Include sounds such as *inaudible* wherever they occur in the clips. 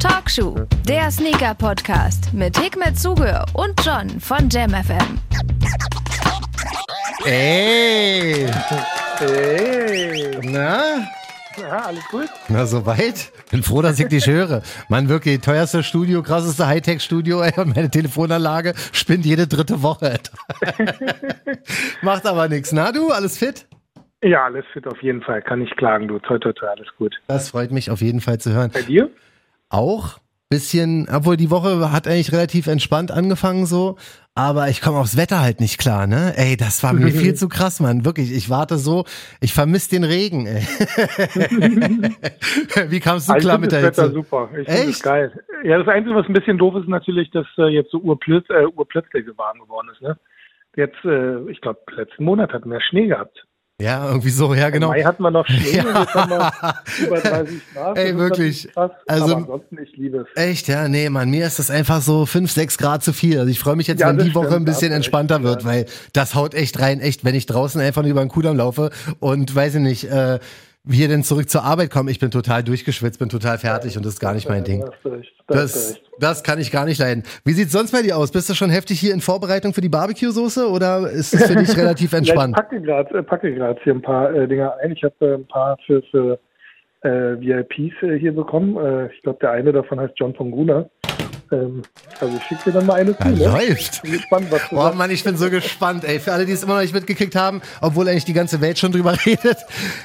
Talkshow, der Sneaker-Podcast mit Hikmet Zuge und John von JamFM. Ey! Hey. Na? Ja, alles gut? Na, soweit? Bin froh, dass ich dich höre. Mann, wirklich, teuerste Studio, krasseste Hightech-Studio, ey, und meine Telefonanlage spinnt jede dritte Woche. *laughs* Macht aber nichts. Na, du, alles fit? Ja, alles fit auf jeden Fall. Kann nicht klagen, du. Toi, toi, toi, alles gut. Das freut mich auf jeden Fall zu hören. Bei dir? Auch bisschen, obwohl die Woche hat eigentlich relativ entspannt angefangen so, aber ich komme aufs Wetter halt nicht klar, ne? Ey, das war mir viel *laughs* zu krass, Mann. Wirklich, ich warte so, ich vermisse den Regen, ey. *laughs* Wie kamst du Also, klar ich mit der das Wetter Hitze? super. Ich finde Echt? es geil. Ja, das Einzige, was ein bisschen doof ist, natürlich, dass äh, jetzt so urplötz, äh, urplötzlich so warm geworden ist. Ne? Jetzt, äh, ich glaube, letzten Monat hatten wir Schnee gehabt. Ja, irgendwie so, ja, genau. Im Mai hatten wir noch Schnee Ja. und jetzt haben wir über 30 Grad. Ey, wirklich. Krass. Also- ansonsten, ich liebe es. Echt, ja, nee, Mann, mir ist das einfach so 5, 6 Grad zu viel. Also ich freue mich jetzt, Ja, wenn die Woche stimmt, ein bisschen entspannter recht, wird, weil das haut echt rein, echt, wenn ich draußen einfach nur über den Kudamm laufe und weiß ich nicht, äh, hier denn zurück zur Arbeit komme, ich bin total durchgeschwitzt, bin total fertig und das ist gar nicht mein Ding. Das, recht. das kann ich gar nicht leiden. Wie sieht's sonst bei dir aus? Bist du schon heftig hier in Vorbereitung für die Barbecue-Soße oder ist es für dich *laughs* relativ Ja, ich entspannt? packe gerade äh, grad hier ein paar äh, Dinger ein. Ich habe äh, ein paar für, für äh, VIPs äh, hier bekommen. Äh, ich glaube, der eine davon heißt John von Guna. Ähm, also ich schicke dir dann mal eine zu. Ja, ne? läuft. Bin gespannt, was du Oh sagst. Mann, ich bin so gespannt, ey. Für alle, die es immer noch nicht mitgekriegt haben, obwohl eigentlich die ganze Welt schon drüber *laughs* redet.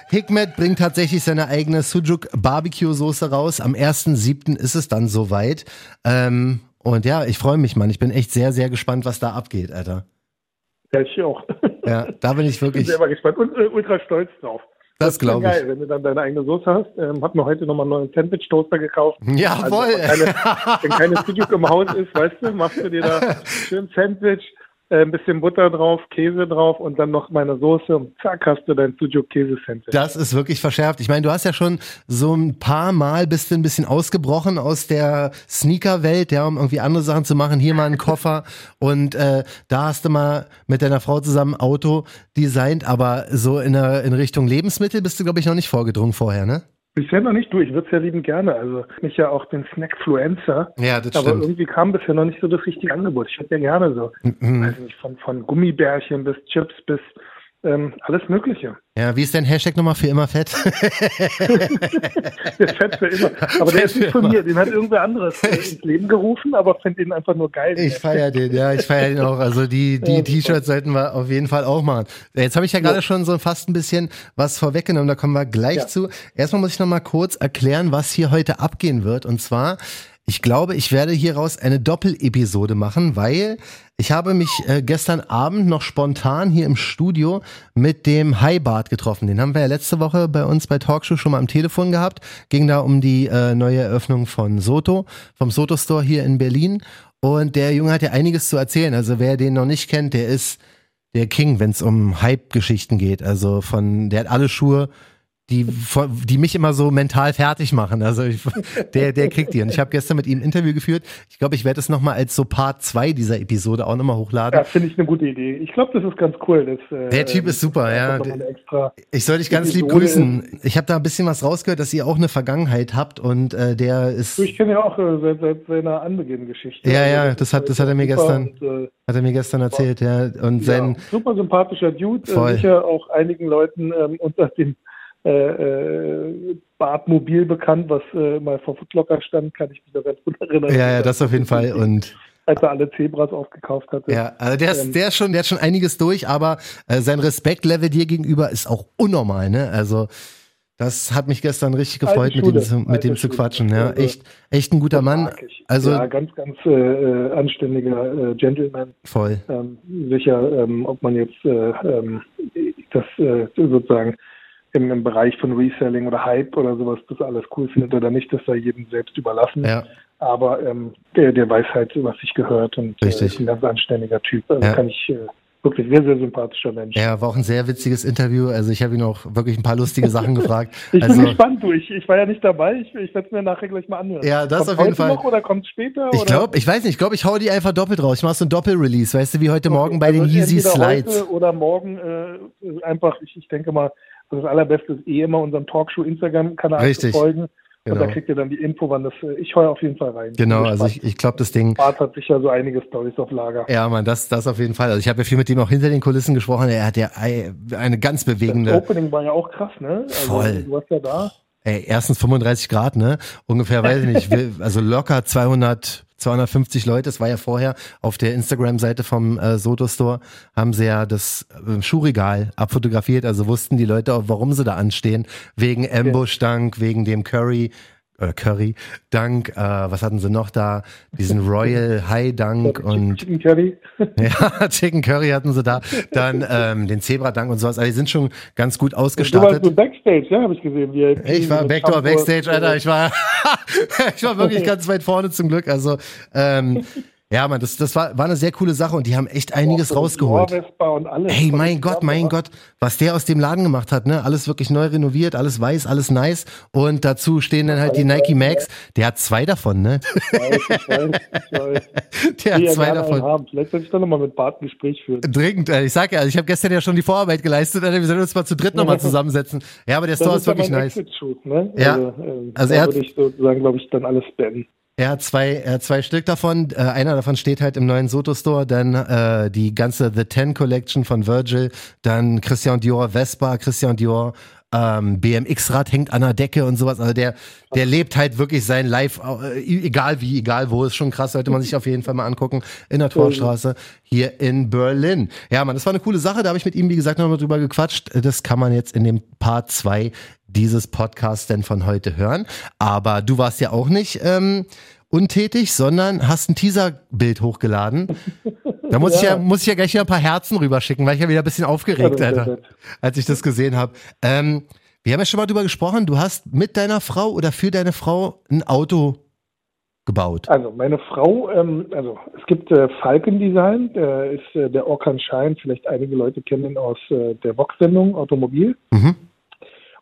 Hikmet bringt tatsächlich seine eigene Sujuk Barbecue Soße raus. Am 1.7. ist es dann soweit. Ähm, und ja, ich freue mich, Mann. Ich bin echt sehr, sehr gespannt, was da abgeht, Alter. Ja, ich auch. Ja, da bin ich bin wirklich, selber gespannt und äh, ultra stolz drauf. Das glaube geil, ich. wenn du dann deine eigene Soße hast. Ähm, hab mir heute nochmal einen neuen Sandwich-Toaster gekauft. Jawohl. Also, wenn keine, wenn keine Sujuk im Haus ist, weißt du, machst du dir da *laughs* schön Sandwich, äh, ein bisschen Butter drauf, Käse drauf und dann noch meine Soße und zack, hast du dein Sujuk-Käse-Sandwich. Das ist wirklich verschärft. Ich meine, du hast ja schon so ein paar Mal bist du ein bisschen ausgebrochen aus der Sneaker-Welt, ja, um irgendwie andere Sachen zu machen. Hier mal einen Koffer *laughs* und äh, da hast du mal mit deiner Frau zusammen Auto designt, aber so in, der, in Richtung Lebensmittel bist du, glaube ich, noch nicht vorgedrungen vorher, ne? Bisher noch nicht, du, ich würde es ja lieben gerne. Also mich ja auch den Snackfluencer. Ja, das Aber stimmt. irgendwie kam bisher noch nicht so das richtige Angebot. Ich hätte ja gerne so, Mhm. weiß nicht, von, von Gummibärchen bis Chips bis ähm, alles Mögliche. Ja, wie ist dein Hashtag nochmal für immer fett? Der Fett für immer. *laughs* Aber der Fett ist für nicht von immer. mir. Den hat irgendwer anderes äh, ins Leben gerufen, aber finde ihn einfach nur geil. Ich feiere den, ja, ich feiere den auch. Also die, die Ja. T-Shirts sollten wir auf jeden Fall auch machen. Jetzt habe ich ja gerade schon so fast ein bisschen was vorweggenommen, da kommen wir gleich Ja. zu. Erstmal muss ich noch mal kurz erklären, was hier heute abgehen wird. Und zwar, ich glaube, ich werde hieraus eine Doppelepisode machen, weil ich habe mich äh, gestern Abend noch spontan hier im Studio mit dem Highbart getroffen. Den haben wir ja letzte Woche bei uns bei Talkshow schon mal am Telefon gehabt. Ging da um die äh, neue Eröffnung von Soto, vom Soto Store hier in Berlin. Und der Junge hat ja einiges zu erzählen. Also wer den noch nicht kennt, der ist der King, wenn es um Hype-Geschichten geht. Also von, der hat alle Schuhe, die, die mich immer so mental fertig machen. Also ich, der, der kriegt die. Und ich habe gestern mit ihm ein Interview geführt. Ich glaube, ich werde es nochmal als so Part 2 dieser Episode auch nochmal hochladen. Ja, finde ich eine gute Idee. Ich glaube, das ist ganz cool. Dass, äh, Der Typ ist super, ja. Ich soll dich ganz lieb grüßen. Ich habe da ein bisschen was rausgehört, dass ihr auch eine Vergangenheit habt und äh, der ist, Ich kenne ja auch äh, seit, seit seiner Anbeginn-Geschichte. Ja, ja, das hat- das hat er mir gestern Und, äh, hat er mir gestern erzählt, ja. Und sein, ja, super sympathischer Dude. Voll. Äh, sicher auch einigen Leuten ähm, unter dem äh, äh, Bartmobil bekannt, was äh, mal vor Footlocker stand, kann ich mich da ganz gut erinnern. ja, ja, das auf jeden Fall. Und Als er alle Zebras aufgekauft hatte. Ja, also der ist, Ähm, der ist schon, der hat schon einiges durch, aber äh, sein Respektlevel dir gegenüber ist auch unnormal, ne? Also das hat mich gestern richtig gefreut, mit dem, zu, mit dem zu quatschen. Ja, echt, echt ein guter Mann. Also ja, ganz, ganz äh, äh, anständiger äh, Gentleman. voll. Ähm, sicher, ähm, ob man jetzt äh, ähm, das äh, sozusagen im, im Bereich von Reselling oder Hype oder sowas das alles cool findet oder nicht, das sei jedem selbst überlassen. Ja, Aber ähm, der, der weiß halt, was sich gehört und äh, ist ein ganz anständiger Typ. Also Ja. kann ich äh, wirklich sehr, sehr sympathischer Mensch. ja, war auch ein sehr witziges Interview. Also ich habe ihn auch wirklich ein paar lustige Sachen *laughs* gefragt. Ich Also bin gespannt, du. Ich, ich war ja nicht dabei. Ich, ich werde es mir nachher gleich mal anhören. Ja, das Kommt's auf jeden Fall. Noch oder kommt später? ich glaube, ich weiß nicht, ich glaube, ich hau die einfach doppelt raus. Ich mache so ein Doppel-Release, weißt du, wie heute Morgen bei den Also Yeezy entweder Slides. Heute oder morgen äh, einfach, ich, ich denke mal, das Allerbeste ist eh immer unserem Talkshow Instagram-Kanal zu Richtig. folgen Und da kriegt ihr dann die Info, wann das. äh, Ich heue auf jeden Fall rein. Genau, also ich, ich glaube, das Ding. Bart hat sicher so einige Stories auf Lager. Ja, man, das, das auf jeden Fall. Also ich habe ja viel mit ihm auch hinter den Kulissen gesprochen. Er hat ja ei- eine ganz Das bewegende. Opening war ja auch krass, ne? Also, Voll. Du warst ja da. Ey, erstens 35 Grad, ne? Ungefähr, weiß ich nicht, *laughs* also locker 200, 250 Leute. Das war ja vorher auf der Instagram-Seite vom äh, Soto Store, haben sie ja das äh, Schuhregal abfotografiert. Also wussten die Leute auch, warum sie da anstehen. Wegen Ambush-Dank, wegen dem Curry, äh, Curry, Dank, äh, was hatten sie noch da? Diesen *laughs* Royal High Dank und Chicken Curry. *laughs* ja, Chicken Curry hatten sie da. Dann ähm, den Zebra-Dank und sowas. Also die sind schon ganz gut Du warst ausgestattet. Backstage, ja, habe ich gesehen. VIP Ich war Backdoor. Backstage, Alter. Ich war, *laughs* ich war wirklich ganz weit vorne zum Glück. Also, ähm, ja, man, das, das war, war eine sehr coole Sache und die haben echt einiges so rausgeholt. Rohrwesper und alles. Hey, mein Gott, mein Gott, was der aus dem Laden gemacht hat, ne? Alles wirklich neu renoviert, alles weiß, alles nice. Und dazu stehen dann halt die Nike Max. Der hat zwei davon, ne? Ich weiß, ich weiß, ich weiß. *laughs* Der hat zwei davon. Haben. Vielleicht sollte ich doch nochmal mit Bart ein Gespräch führen. Dringend, ich sag ja, ich habe gestern ja schon die Vorarbeit geleistet, Alter, wir sollen uns mal zu dritt nochmal *laughs* zusammensetzen. Ja, aber der Store ist ja wirklich nice. Ne? Ja. Also, ähm, Also da er hat- würde ich sozusagen, glaube ich, dann alles beenden. Er hat zwei, er hat zwei Stück davon. Äh, einer davon steht halt im neuen Soto Store. Dann äh, die ganze The Ten Collection von Virgil. Dann Christian Dior Vespa, Christian Dior ähm, BMX-Rad hängt an der Decke und sowas. Also der, der lebt halt wirklich sein Life, äh, egal wie, egal wo. Ist schon krass. Sollte man sich auf jeden Fall mal angucken. In der Torstraße hier in Berlin. Ja, man, das war eine coole Sache. Da habe ich mit ihm, wie gesagt, nochmal drüber gequatscht. Das kann man jetzt in dem Part 2 dieses Podcasts denn von heute hören. Aber du warst ja auch nicht ähm, untätig, sondern hast ein Teaserbild hochgeladen. Da muss ich ja, muss ich ja gleich wieder ein paar Herzen rüberschicken, weil ich ja wieder ein bisschen aufgeregt, Ja, nett. als ich das gesehen habe. Ähm, wir haben ja schon mal drüber gesprochen, du hast mit deiner Frau oder für deine Frau ein Auto gebaut. Also meine Frau, ähm, also es gibt äh, Falcon Design, der ist äh, der Orkan Schein, vielleicht einige Leute kennen ihn aus äh, der Vox-Sendung Automobil. Mhm.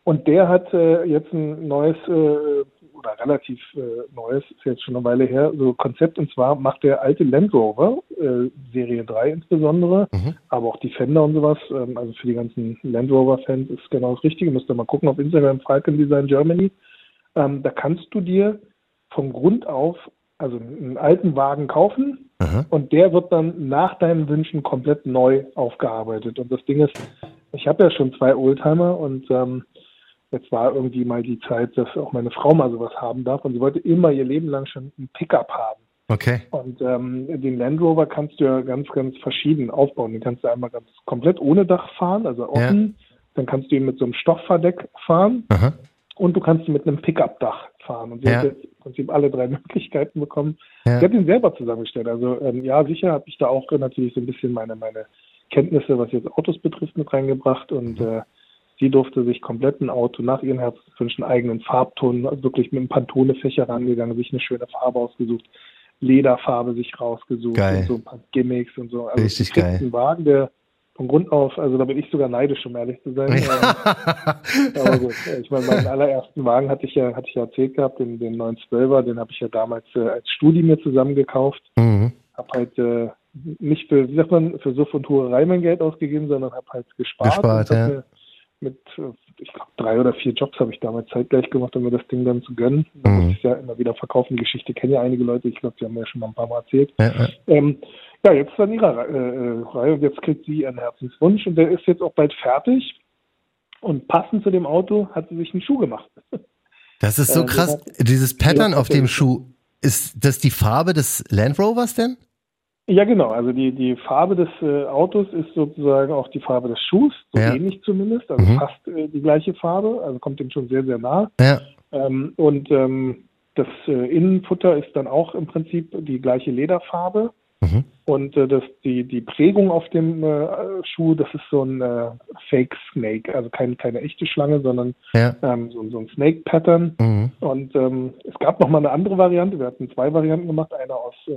Und der hat äh, jetzt ein neues äh, oder relativ äh, neues, ist jetzt schon eine Weile her, so Konzept und zwar macht der alte Land Rover, äh, Serie 3 insbesondere, Mhm. aber auch Defender und sowas, ähm, also für die ganzen Land Rover-Fans ist genau das Richtige, müsst ihr mal gucken auf Instagram, Falcon Design Germany. Ähm, da kannst du dir vom Grund auf also einen alten Wagen kaufen Aha. und der wird dann nach deinen Wünschen komplett neu aufgearbeitet. Und das Ding ist, ich habe ja schon zwei Oldtimer und ähm, jetzt war irgendwie mal die Zeit, dass auch meine Frau mal sowas haben darf und sie wollte immer ihr Leben lang schon ein Pickup haben. Okay. Und ähm, den Land Rover kannst du ja ganz, ganz verschieden aufbauen. Den kannst du einmal ganz komplett ohne Dach fahren, also offen. Dann kannst du ihn mit so einem Stoffverdeck fahren Aha. und du kannst ihn mit einem Pickup-Dach fahren. Und sie Ja. hat jetzt im Prinzip alle drei *laughs* Möglichkeiten bekommen. Ja. Sie hat ihn selber zusammengestellt. Also ähm, ja, sicher habe ich da auch natürlich so ein bisschen meine, meine Kenntnisse, was jetzt Autos betrifft, mit reingebracht. Und äh, sie durfte sich komplett ein Auto nach ihren Herzenswünschen, eigenen Farbton, also wirklich mit einem Pantone-Fächer rangegangen, sich eine schöne Farbe ausgesucht, Lederfarbe sich rausgesucht Geil. und so ein paar Gimmicks und so. Also Richtig geil. einen Wagen, der von Grund auf, also da bin ich sogar neidisch, um ehrlich zu sein. Ähm, aber gut, ich meine, meinen allerersten Wagen hatte ich ja, hatte ich ja erzählt gehabt, den, den 912er, den habe ich ja damals äh, als Studi mir zusammen gekauft. mhm. Hab halt äh, nicht für, wie sagt man, für Suff und Hurerei mein Geld ausgegeben, sondern habe halt gespart. Gespart, ja. mir Mit, äh, ich glaube, drei oder vier Jobs habe ich damals zeitgleich gemacht, um mir das Ding dann zu gönnen. Mhm. muss ich es ja immer wieder verkaufen. Die Geschichte kennen ja einige Leute. Ich glaube, sie haben mir ja schon mal ein paar Mal erzählt. Ja, ja. Ähm, ja, jetzt ist an ihrer Re- äh, Reihe und jetzt kriegt sie ihren Herzenswunsch und der ist jetzt auch bald fertig. Und passend zu dem Auto hat sie sich einen Schuh gemacht. *laughs* Das ist so Äh, krass. das Dieses Pattern auf dem. Schuh, ist das die Farbe des Land Rovers denn? Ja, genau. Also die, die Farbe des äh, Autos ist sozusagen auch die Farbe des Schuhs, so Ja. ähnlich zumindest. Also Mhm. fast äh, die gleiche Farbe, also kommt dem schon sehr, sehr nah. Ja. Ähm, und ähm, das äh, Innenfutter ist dann auch im Prinzip die gleiche Lederfarbe. Mhm. Und äh, das, die, die Prägung auf dem äh, Schuh, das ist so ein äh, Fake Snake, also kein, keine echte Schlange, sondern Ja. ähm, so, so ein Snake-Pattern. Mhm. Und ähm, es gab noch mal eine andere Variante. Wir hatten zwei Varianten gemacht. Eine aus äh,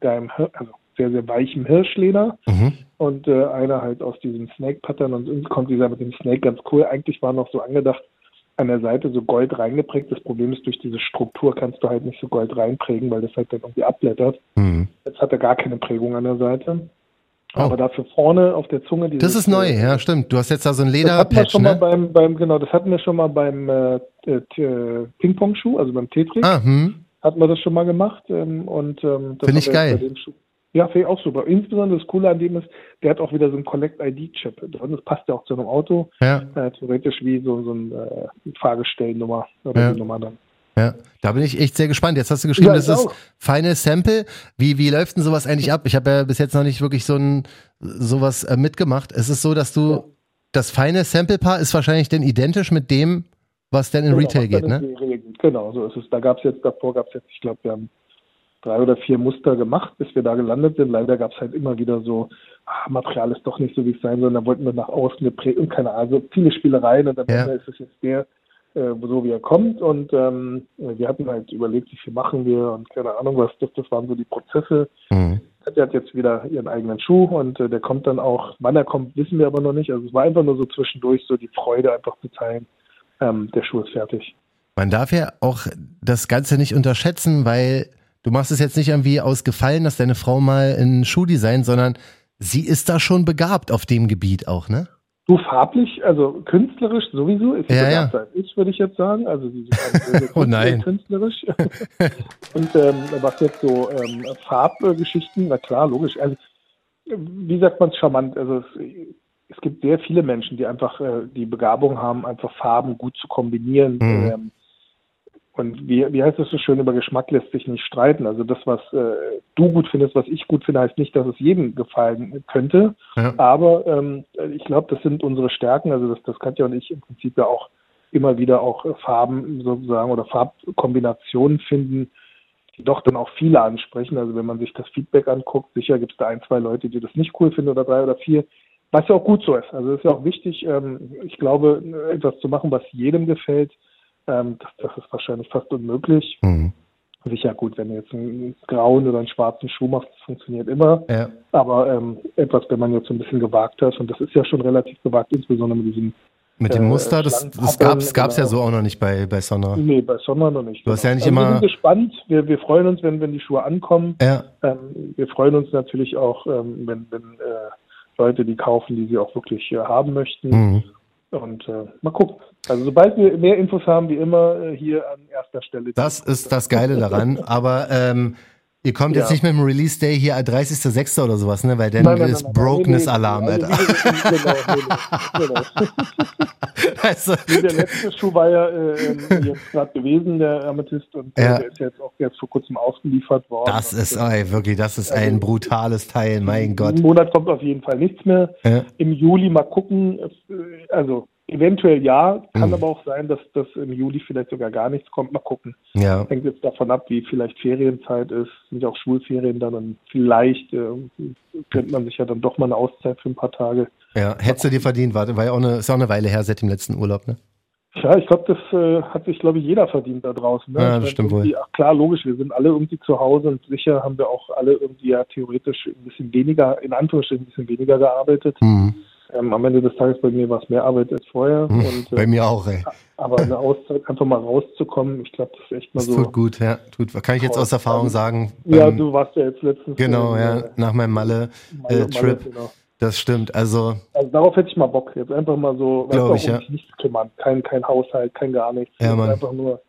deinem, also sehr, sehr weichem Hirschleder Mhm. und äh, eine halt aus diesem Snake-Pattern. Und uns kommt dieser mit dem Snake ganz cool. Eigentlich war noch so angedacht, an der Seite so Gold reingeprägt. Das Problem ist, durch diese Struktur kannst du halt nicht so Gold reinprägen, weil das halt dann irgendwie abblättert. Mhm. Jetzt hat er gar keine Prägung an der Seite. Oh. Aber dafür vorne auf der Zunge. Das ist neu, ja, stimmt. Du hast jetzt da so ein Lederpatch, das hatten wir schon ne? mal beim, beim, genau, das hatten wir schon mal beim äh, äh Ping-Pong-Schuh, also beim Tetris. Ah, hm. Hatten wir das schon mal gemacht. Ähm, und ähm, Finde ich geil. Ja, finde ich auch super. Insbesondere das Coole an dem ist, der hat auch wieder so einen Collect-ID-Chip drin. Das passt ja auch zu einem Auto. Ja. Äh, theoretisch wie so, so ein äh, Fahrgestellnummer oder Ja. die Nummer dann. Ja, da bin ich echt sehr gespannt. Jetzt hast du geschrieben, Ja, das ist. Final Sample. Wie, wie läuft denn sowas eigentlich ab? Ich habe ja bis jetzt noch nicht wirklich so ein sowas äh, mitgemacht. Es ist so, dass du Ja. das Final Sample Paar ist wahrscheinlich dann identisch mit dem, was dann in Genau, Retail geht, ne? geht. Genau, so ist es. Da gab es jetzt, davor gab es jetzt, ich glaube, wir haben drei oder vier Muster gemacht, bis wir da gelandet sind. Leider gab es halt immer wieder so, ah, Material ist doch nicht so, wie es sein soll. Da wollten wir nach außen geprägt und keine Ahnung, also viele Spielereien und am Ja. Ende ist es jetzt der, äh, so wie er kommt. Und ähm, wir hatten halt überlegt, wie viel machen wir und keine Ahnung was. Das, das waren so die Prozesse. Mhm. Der hat jetzt wieder ihren eigenen Schuh und äh, der kommt dann auch, wann er kommt, wissen wir aber noch nicht. Also es war einfach nur so zwischendurch so die Freude einfach zu teilen. Ähm, der Schuh ist fertig. Man darf ja auch das Ganze nicht unterschätzen, weil du machst es jetzt nicht irgendwie aus Gefallen, dass deine Frau mal ein Schuh designt, sondern sie ist da schon begabt auf dem Gebiet auch, ne? Du farblich, also künstlerisch sowieso, ist sie Ja, ja. als ich, würde ich jetzt sagen. Also sie ist *laughs* Oh nein. künstlerisch. *laughs* Und ähm, was jetzt so ähm, Farbgeschichten, na klar, logisch. Also wie sagt man es charmant? Also es, es gibt sehr viele Menschen, die einfach äh, die Begabung haben, einfach Farben gut zu kombinieren. Mhm. Ähm, und wie, wie heißt es so schön, über Geschmack lässt sich nicht streiten. Also das, was äh, du gut findest, was ich gut finde, heißt nicht, dass es jedem gefallen könnte. Ja. Aber ähm, ich glaube, das sind unsere Stärken. Also das, das Katja und ich im Prinzip ja auch immer wieder auch Farben sozusagen oder Farbkombinationen finden, die doch dann auch viele ansprechen. Also wenn man sich das Feedback anguckt, sicher gibt es da ein, zwei Leute, die das nicht cool finden oder drei oder vier. Was ja auch gut so ist. Also es ist ja auch wichtig, ähm, ich glaube, etwas zu machen, was jedem gefällt, ähm, das, das ist wahrscheinlich fast unmöglich. Mhm. Sicher gut, wenn du jetzt einen grauen oder einen schwarzen Schuh machst, das funktioniert immer. Ja. Aber ähm, etwas, wenn man jetzt so ein bisschen gewagt hat, und das ist ja schon relativ gewagt, insbesondere mit diesem, Mit dem Äh, Muster, das, das pattern, gab's, gab's ja genau. so auch noch nicht bei, bei Sonra. nee, bei Sonder noch nicht. Du hast ja nicht also Wir immer- sind gespannt, wir, wir freuen uns, wenn, wenn die Schuhe ankommen. Ja, Ähm, wir freuen uns natürlich auch, ähm, wenn, wenn äh, Leute die kaufen, die sie auch wirklich äh, haben möchten. mhm. Und äh, mal gucken. Also sobald wir mehr Infos haben, wie immer äh, hier an erster Stelle. das ist das Geile daran. *laughs* Aber ähm, ihr kommt jetzt Ja. nicht mit dem Release Day hier 30.06. oder sowas, ne? Weil dann Nein, nein, ist nein, Nee, nee, Alter. Also, genau, genau. *laughs* Also, Nee, der letzte Schuh war ja äh, ähm, jetzt gerade gewesen, der Amethyst, und äh, Ja. der ist jetzt auch jetzt vor kurzem ausgeliefert worden. das ist, äh, ey, wirklich, das ist ein brutales Teil, mein Gott. Im Monat kommt auf jeden Fall nichts mehr. Ja. Im Juli mal gucken. Äh, Also eventuell ja, kann Mhm. aber auch sein, dass das im Juli vielleicht sogar gar nichts kommt. Mal gucken. Ja. Hängt jetzt davon ab, wie vielleicht Ferienzeit ist. Sind ja auch Schulferien dann und vielleicht äh, könnte man sich ja dann doch mal eine Auszeit für ein paar Tage. Ja, hättest du dir verdient, war, war ja auch eine, ist auch eine Weile her seit dem letzten Urlaub, ne? Ja, ich glaube, das äh, hat sich, glaube ich, jeder verdient da draußen. Ne? Ja, das stimmt wohl. Ach, klar, logisch, wir sind alle irgendwie zu Hause und sicher haben wir auch alle irgendwie ja theoretisch ein bisschen weniger, in Anführungsstrichen ein bisschen weniger gearbeitet. Hm. Ähm, am Ende des Tages bei mir war es mehr Arbeit als vorher. Hm. Und, Bei äh, mir auch, ey. aber eine Auszeit, einfach mal rauszukommen, ich glaube, das ist echt mal Das so. tut gut, ja. Tut, kann ich jetzt aus Erfahrung sagen. Ja, Ähm, du warst ja jetzt letztens. Genau, äh, ja, nach meinem Malle- Malle-Trip. Malle, genau. Das stimmt. Also, Also darauf hätte ich mal Bock. Jetzt einfach mal so, weißt du, Glaub auch ich, um ja. nichts kümmern. Kein, kein Haushalt, kein gar nichts. Ja, Mann. Einfach nur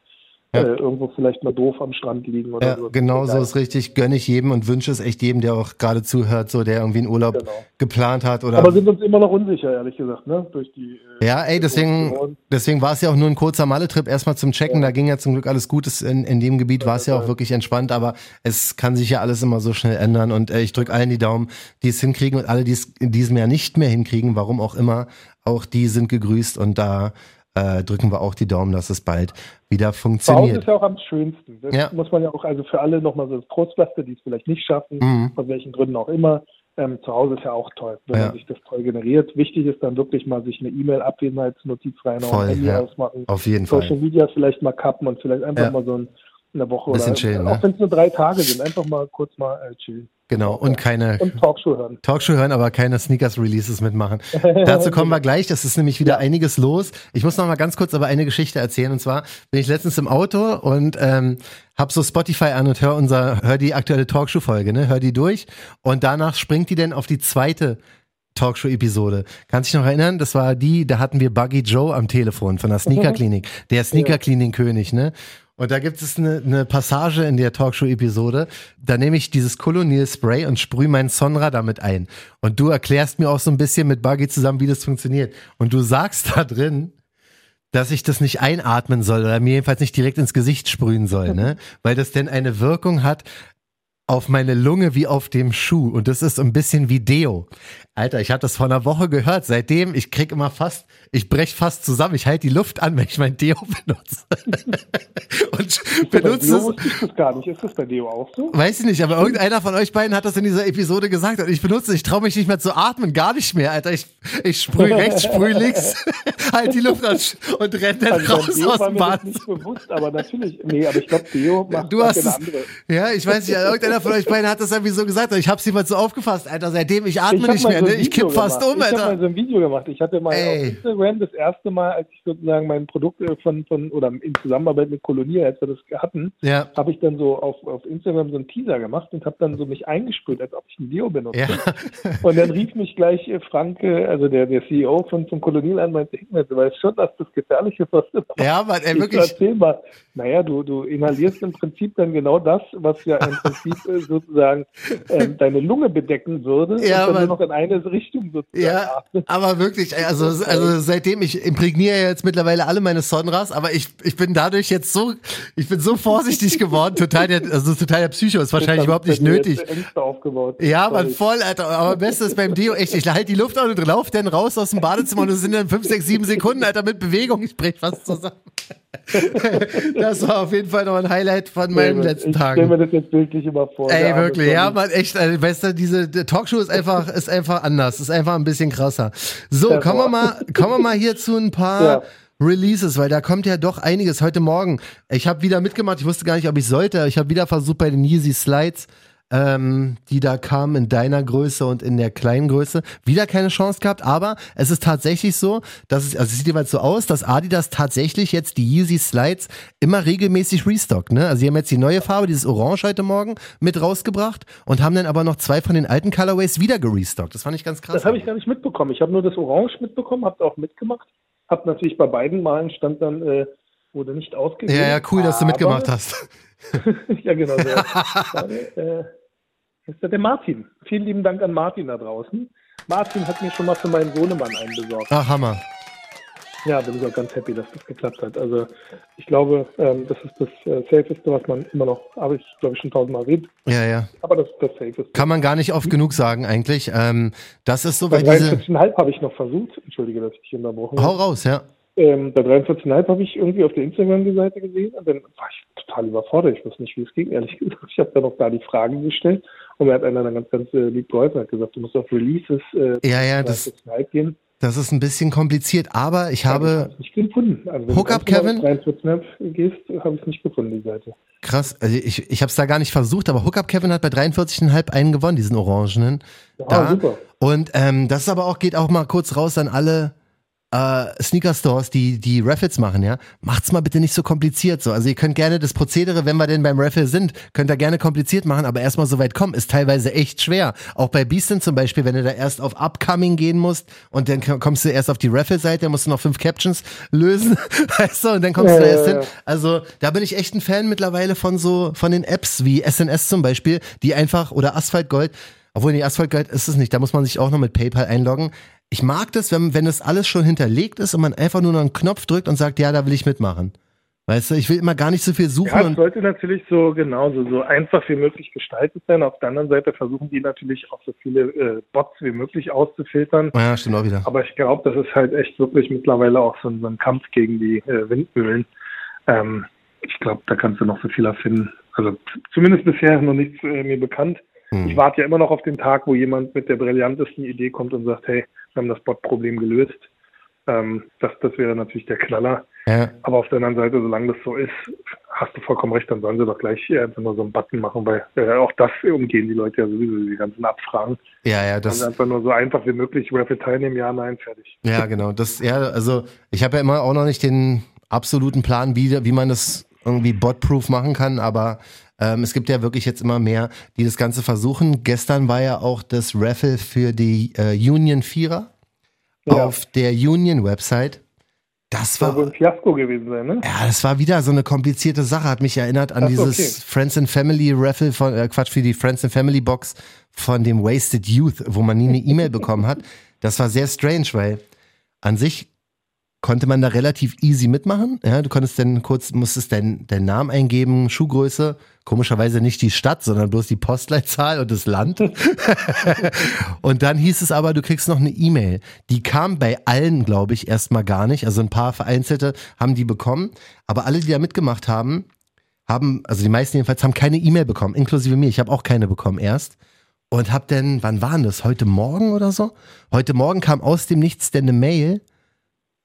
Ja. äh, irgendwo vielleicht mal doof am Strand liegen oder ja, so. genau so ist richtig. Gönne ich jedem und wünsche es echt jedem, der auch gerade zuhört, so der irgendwie einen Urlaub Genau. geplant hat oder. Aber sind uns immer noch unsicher, ehrlich gesagt, ne? Durch die. Äh, ja, ey, deswegen, deswegen war es ja auch nur ein kurzer Malle-Trip erstmal zum Checken. Ja. Da ging ja zum Glück alles gut. Es- In, in dem Gebiet war es ja auch wirklich entspannt, aber es kann sich ja alles immer so schnell ändern. Und äh, ich drücke allen die Daumen, die es hinkriegen und alle, die es in diesem Jahr nicht mehr hinkriegen, warum auch immer, auch die sind gegrüßt und da äh, drücken wir auch die Daumen, dass es bald wieder Zu Hause funktioniert. ist ja auch am schönsten. Das Ja. muss man ja auch, also für alle nochmal so das Trostpflaster, die es vielleicht nicht schaffen, Mhm. aus welchen Gründen auch immer. Ähm, zu Hause ist ja auch toll, wenn Ja. man sich das toll generiert. Wichtig ist dann wirklich mal sich eine E-Mail-Abwesenheitsnotiz reinhauen, Handy ja. ausmachen, Auf jeden Social Fall. Media vielleicht mal kappen und vielleicht einfach Ja. mal so ein, eine Woche Bisschen oder chillen, auch ne? wenn es nur drei Tage sind, einfach mal kurz mal äh, chillen. Genau, und keine Und Talkshow hören. Talkshow hören, aber keine Sneakers-Releases mitmachen. *laughs* Dazu kommen wir gleich. Das ist nämlich wieder einiges los. Ich muss noch mal ganz kurz aber eine Geschichte erzählen. Und zwar bin ich letztens im Auto und ähm, hab so Spotify an und hör unser, hör die aktuelle Talkshow-Folge, ne? Hör die durch. Und danach springt die dann auf die zweite Talkshow-Episode. Kannst dich noch erinnern? Das war die, da hatten wir Buggy Joe am Telefon von der Sneaker-Klinik. Der Sneaker-Klinik-König, ne? Und da gibt es eine, eine Passage in der Talkshow-Episode, da nehme ich dieses Colonial Spray und sprühe meinen Sonra damit ein. Und du erklärst mir auch so ein bisschen mit Buggy zusammen, wie das funktioniert. Und du sagst da drin, dass ich das nicht einatmen soll oder mir jedenfalls nicht direkt ins Gesicht sprühen soll, ne? *laughs* Weil das denn eine Wirkung hat auf meine Lunge wie auf dem Schuh. Und das ist ein bisschen wie Deo. Alter, ich hatte das vor einer Woche gehört. Seitdem, ich krieg immer fast, ich brech fast zusammen. Ich halte die Luft an, wenn ich mein Deo *laughs* benutze. und benutze Deo es. ich das gar nicht. Ist das bei Deo auch so? Weiß ich nicht, aber irgendeiner von euch beiden hat das in dieser Episode gesagt und ich benutze, ich traue mich nicht mehr zu atmen, gar nicht mehr, Alter. Ich, ich sprühe rechts, sprühe links, *laughs* halt die Luft an und renne dann Also raus Deo aus dem Bad. nicht bewusst, aber natürlich. Nee, aber ich glaube, Deo *laughs* macht Du hast ja es, andere. ja, ich weiß nicht, irgendeiner von euch beiden hat das irgendwie so gesagt und ich hab's jemals so aufgefasst, Alter, seitdem ich atme hab nicht mal mehr, so ne? Ich kipp fast gemacht. um, Ich habe mal Alter. so ein Video gemacht. Ich hatte mal Ey. auf Instagram das erste Mal, als ich sozusagen mein Produkt äh, von, von oder in Zusammenarbeit mit Kolonie, als wir das hatten, Ja. habe ich dann so auf, auf Instagram so einen Teaser gemacht und habe dann so mich eingesprüht, als ob ich ein Deo benutze. Ja. *laughs* Und dann rief mich gleich äh, Frank, äh, also der, der CEO von, von Kolonial an, meinte, Hickman, du weißt schon, dass das gefährlich ist, was du machst. Ja, Mann, ey, Ich wirklich. erzähl mal. Naja, du, du inhalierst im Prinzip dann genau das, was ja im *laughs* Prinzip äh, sozusagen ähm, deine Lunge bedecken würde Ja, und dann Mann. noch in eine Richtung sozusagen Ja, aber wirklich, also, also seitdem ich imprägniere jetzt mittlerweile alle meine Sonras, aber ich, ich bin dadurch jetzt so, ich bin so vorsichtig geworden, total der, also total der Psycho, ist wahrscheinlich überhaupt nicht nötig. Ja, man, voll, Alter. Aber am besten ist beim Deo echt, ich halte die Luft an und lauf dann raus aus dem Badezimmer und es sind dann 5, 6, 7 Sekunden, Alter, mit Bewegung. Ich brech fast zusammen. *laughs* Das war auf jeden Fall noch ein Highlight von meinen Ich letzten Tagen. mir das jetzt bildlich immer vor. Ey, wirklich, ja, man, echt, also, weißt du, diese die Talkshow ist einfach, ist einfach anders, ist einfach ein bisschen krasser. So, Ja, kommen wir mal, kommen wir mal hier zu ein paar Ja. Releases, weil da kommt ja doch einiges heute Morgen. Ich habe wieder mitgemacht, ich wusste gar nicht, ob ich sollte. Ich habe wieder versucht bei den Yeezy Slides, ähm, die da kamen in deiner Größe und in der kleinen Größe, wieder keine Chance gehabt. Aber es ist tatsächlich so, dass es, also es sieht jeweils so aus, dass Adidas tatsächlich jetzt die Yeezy Slides immer regelmäßig restockt. Ne? Also sie haben jetzt die neue Farbe, dieses Orange heute Morgen, mit rausgebracht und haben dann aber noch zwei von den alten Colorways wieder gerestockt. Das fand ich ganz krass. Das habe ich gar nicht mitbekommen. Ich habe nur das Orange mitbekommen, habe auch mitgemacht. Habe natürlich bei beiden Malen stand dann, äh, wurde nicht ausgegeben. ja, ja, cool, dass du mitgemacht hast. *laughs* ja, genau. Warte, *laughs* äh, das ist ja der Martin. Vielen lieben Dank an Martin da draußen. Martin hat mir schon mal für meinen Sohnemann einen besorgt. Ach, Hammer. Ja, bin ich auch ganz happy, dass das geklappt hat. Also ich glaube, ähm, das ist das äh, Safeste, was man immer noch, habe ich glaube ich schon tausendmal erwähnt, Ja, ja. aber das ist das Safeste. Kann man gar nicht oft genug sagen, eigentlich. Ähm, das ist so, Bei weil diese. 43,5 habe ich noch versucht. Entschuldige, dass ich dich unterbrochen Hau habe. raus, ja. Ähm, bei 43,5 habe ich irgendwie auf der Instagram-Seite gesehen und dann war ich total überfordert. Ich wusste nicht, wie es ging, ehrlich gesagt. Ich habe dann auch da die Fragen gestellt und mir hat einer dann ganz, ganz äh, lieb geholfen hat gesagt, du musst auf Releases äh, Ja, ja, das, 43,5 gehen. das ist ein bisschen kompliziert, aber ich habe, Ich nicht gefunden. Also wenn Hookup, du Kevin? auf 43,5 gehst, habe ich es nicht gefunden, die Seite. krass, also ich, ich habe es da gar nicht versucht, aber Hookup Kevin hat bei 43,5 einen gewonnen, diesen Orangenen. Ja, Da. super. Und ähm, das aber auch, geht auch mal kurz raus an alle äh, Sneaker-Stores, die die Raffles machen, ja. Macht's mal bitte nicht so kompliziert so. Also ihr könnt gerne das Prozedere, wenn wir denn beim Raffle sind, könnt ihr gerne kompliziert machen, aber erstmal so weit kommen, ist teilweise echt schwer. Auch bei Beastin zum Beispiel, wenn du da erst auf Upcoming gehen musst und dann kommst du erst auf die Raffle-Seite, dann musst du noch fünf Captions lösen, *laughs* weißt du, und dann kommst Ja, du da ja, erst hin. ja. Also da bin ich echt ein Fan mittlerweile von so, von den Apps wie SNS zum Beispiel, die einfach, oder Asphalt Gold, obwohl, nee, Asphalt Gold ist es nicht, da muss man sich auch noch mit PayPal einloggen. Ich mag das, wenn, wenn das alles schon hinterlegt ist und man einfach nur noch einen Knopf drückt und sagt, ja, da will ich mitmachen. Weißt du, ich will immer gar nicht so viel suchen Ja, es sollte natürlich so genauso so einfach wie möglich gestaltet sein. Auf der anderen Seite versuchen die natürlich auch so viele äh, Bots wie möglich auszufiltern. ja, stimmt auch wieder. Aber ich glaube, das ist halt echt wirklich mittlerweile auch so ein, so ein Kampf gegen die äh, Windmühlen. Ähm, ich glaube, da kannst du noch so viel erfinden. Also zumindest bisher noch nichts äh, mir bekannt. Hm. Ich warte ja immer noch auf den Tag, wo jemand mit der brillantesten Idee kommt und sagt, hey, wir haben das Bot-Problem gelöst. Ähm, das, das wäre natürlich der Knaller. Ja. Aber auf der anderen Seite, solange das so ist, hast du vollkommen recht, dann sollen sie doch gleich einfach nur so einen Button machen, weil äh, auch das umgehen die Leute ja sowieso, die ganzen Abfragen. Ja, ja, das. Also einfach nur so einfach wie möglich Raffle teilnehmen, ja, nein, fertig. Ja, genau. Das, ja, also ich habe ja immer auch noch nicht den absoluten Plan, wie, wie man das irgendwie botproof machen kann, aber ähm, es gibt ja wirklich jetzt immer mehr, die das Ganze versuchen. Gestern war ja auch das Raffle für die äh, Union Vierer ja. auf der Union-Website. Das war, das war wohl ein Fiasko gewesen sein, ne? Ja, das war wieder so eine komplizierte Sache. Hat mich erinnert an Ach, dieses okay. Friends and Family Raffle von äh, Quatsch für die Friends and Family Box von dem Wasted Youth, wo man nie eine E-Mail bekommen hat. Das war sehr strange, weil an sich konnte man da relativ easy mitmachen. Ja, du konntest dann kurz, musstest deinen dein Namen eingeben, Schuhgröße, komischerweise nicht die Stadt, sondern bloß die Postleitzahl und das Land. *laughs* und dann hieß es aber, du kriegst noch eine E-Mail. Die kam bei allen, glaube ich, erstmal gar nicht. Also ein paar Vereinzelte haben die bekommen, aber alle, die da mitgemacht haben, haben, also die meisten jedenfalls, haben keine E-Mail bekommen, inklusive mir. Ich habe auch keine bekommen erst. Und hab denn, wann waren das? Heute Morgen oder so? Heute Morgen kam aus dem Nichts denn eine Mail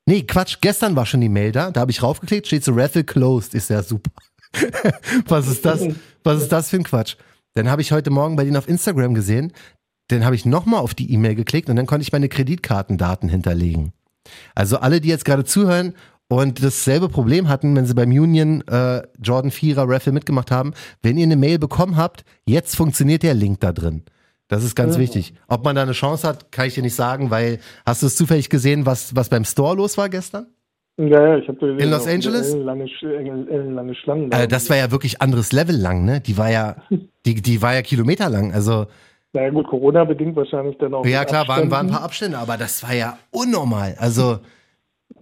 Nee, Quatsch, gestern war schon die Mail da, da habe ich raufgeklickt, steht so Raffle closed, ist ja super. *laughs* was ist das? Was ist das für ein Quatsch? Dann habe ich heute Morgen bei denen auf Instagram gesehen, dann habe ich nochmal auf die E-Mail geklickt und dann konnte ich meine Kreditkartendaten hinterlegen. Also alle, die jetzt gerade zuhören und dasselbe Problem hatten, wenn sie beim Union äh, Jordan 4er Raffle mitgemacht haben, wenn ihr eine Mail bekommen habt, jetzt funktioniert der Link da drin. Das ist ganz ja. wichtig. Ob man da eine Chance hat, kann ich dir nicht sagen, weil hast du es zufällig gesehen, was, was beim Store los war gestern? Ja, ja, ich habe In Los Angeles? Lange, lange Schlangen. Also das war ja wirklich anderes Level lang, ne? Die war ja, *laughs* die, die war ja kilometerlang. Also. Naja gut, Corona-bedingt wahrscheinlich dann auch. Ja klar, waren, waren ein paar Abstände, aber das war ja unnormal. Also.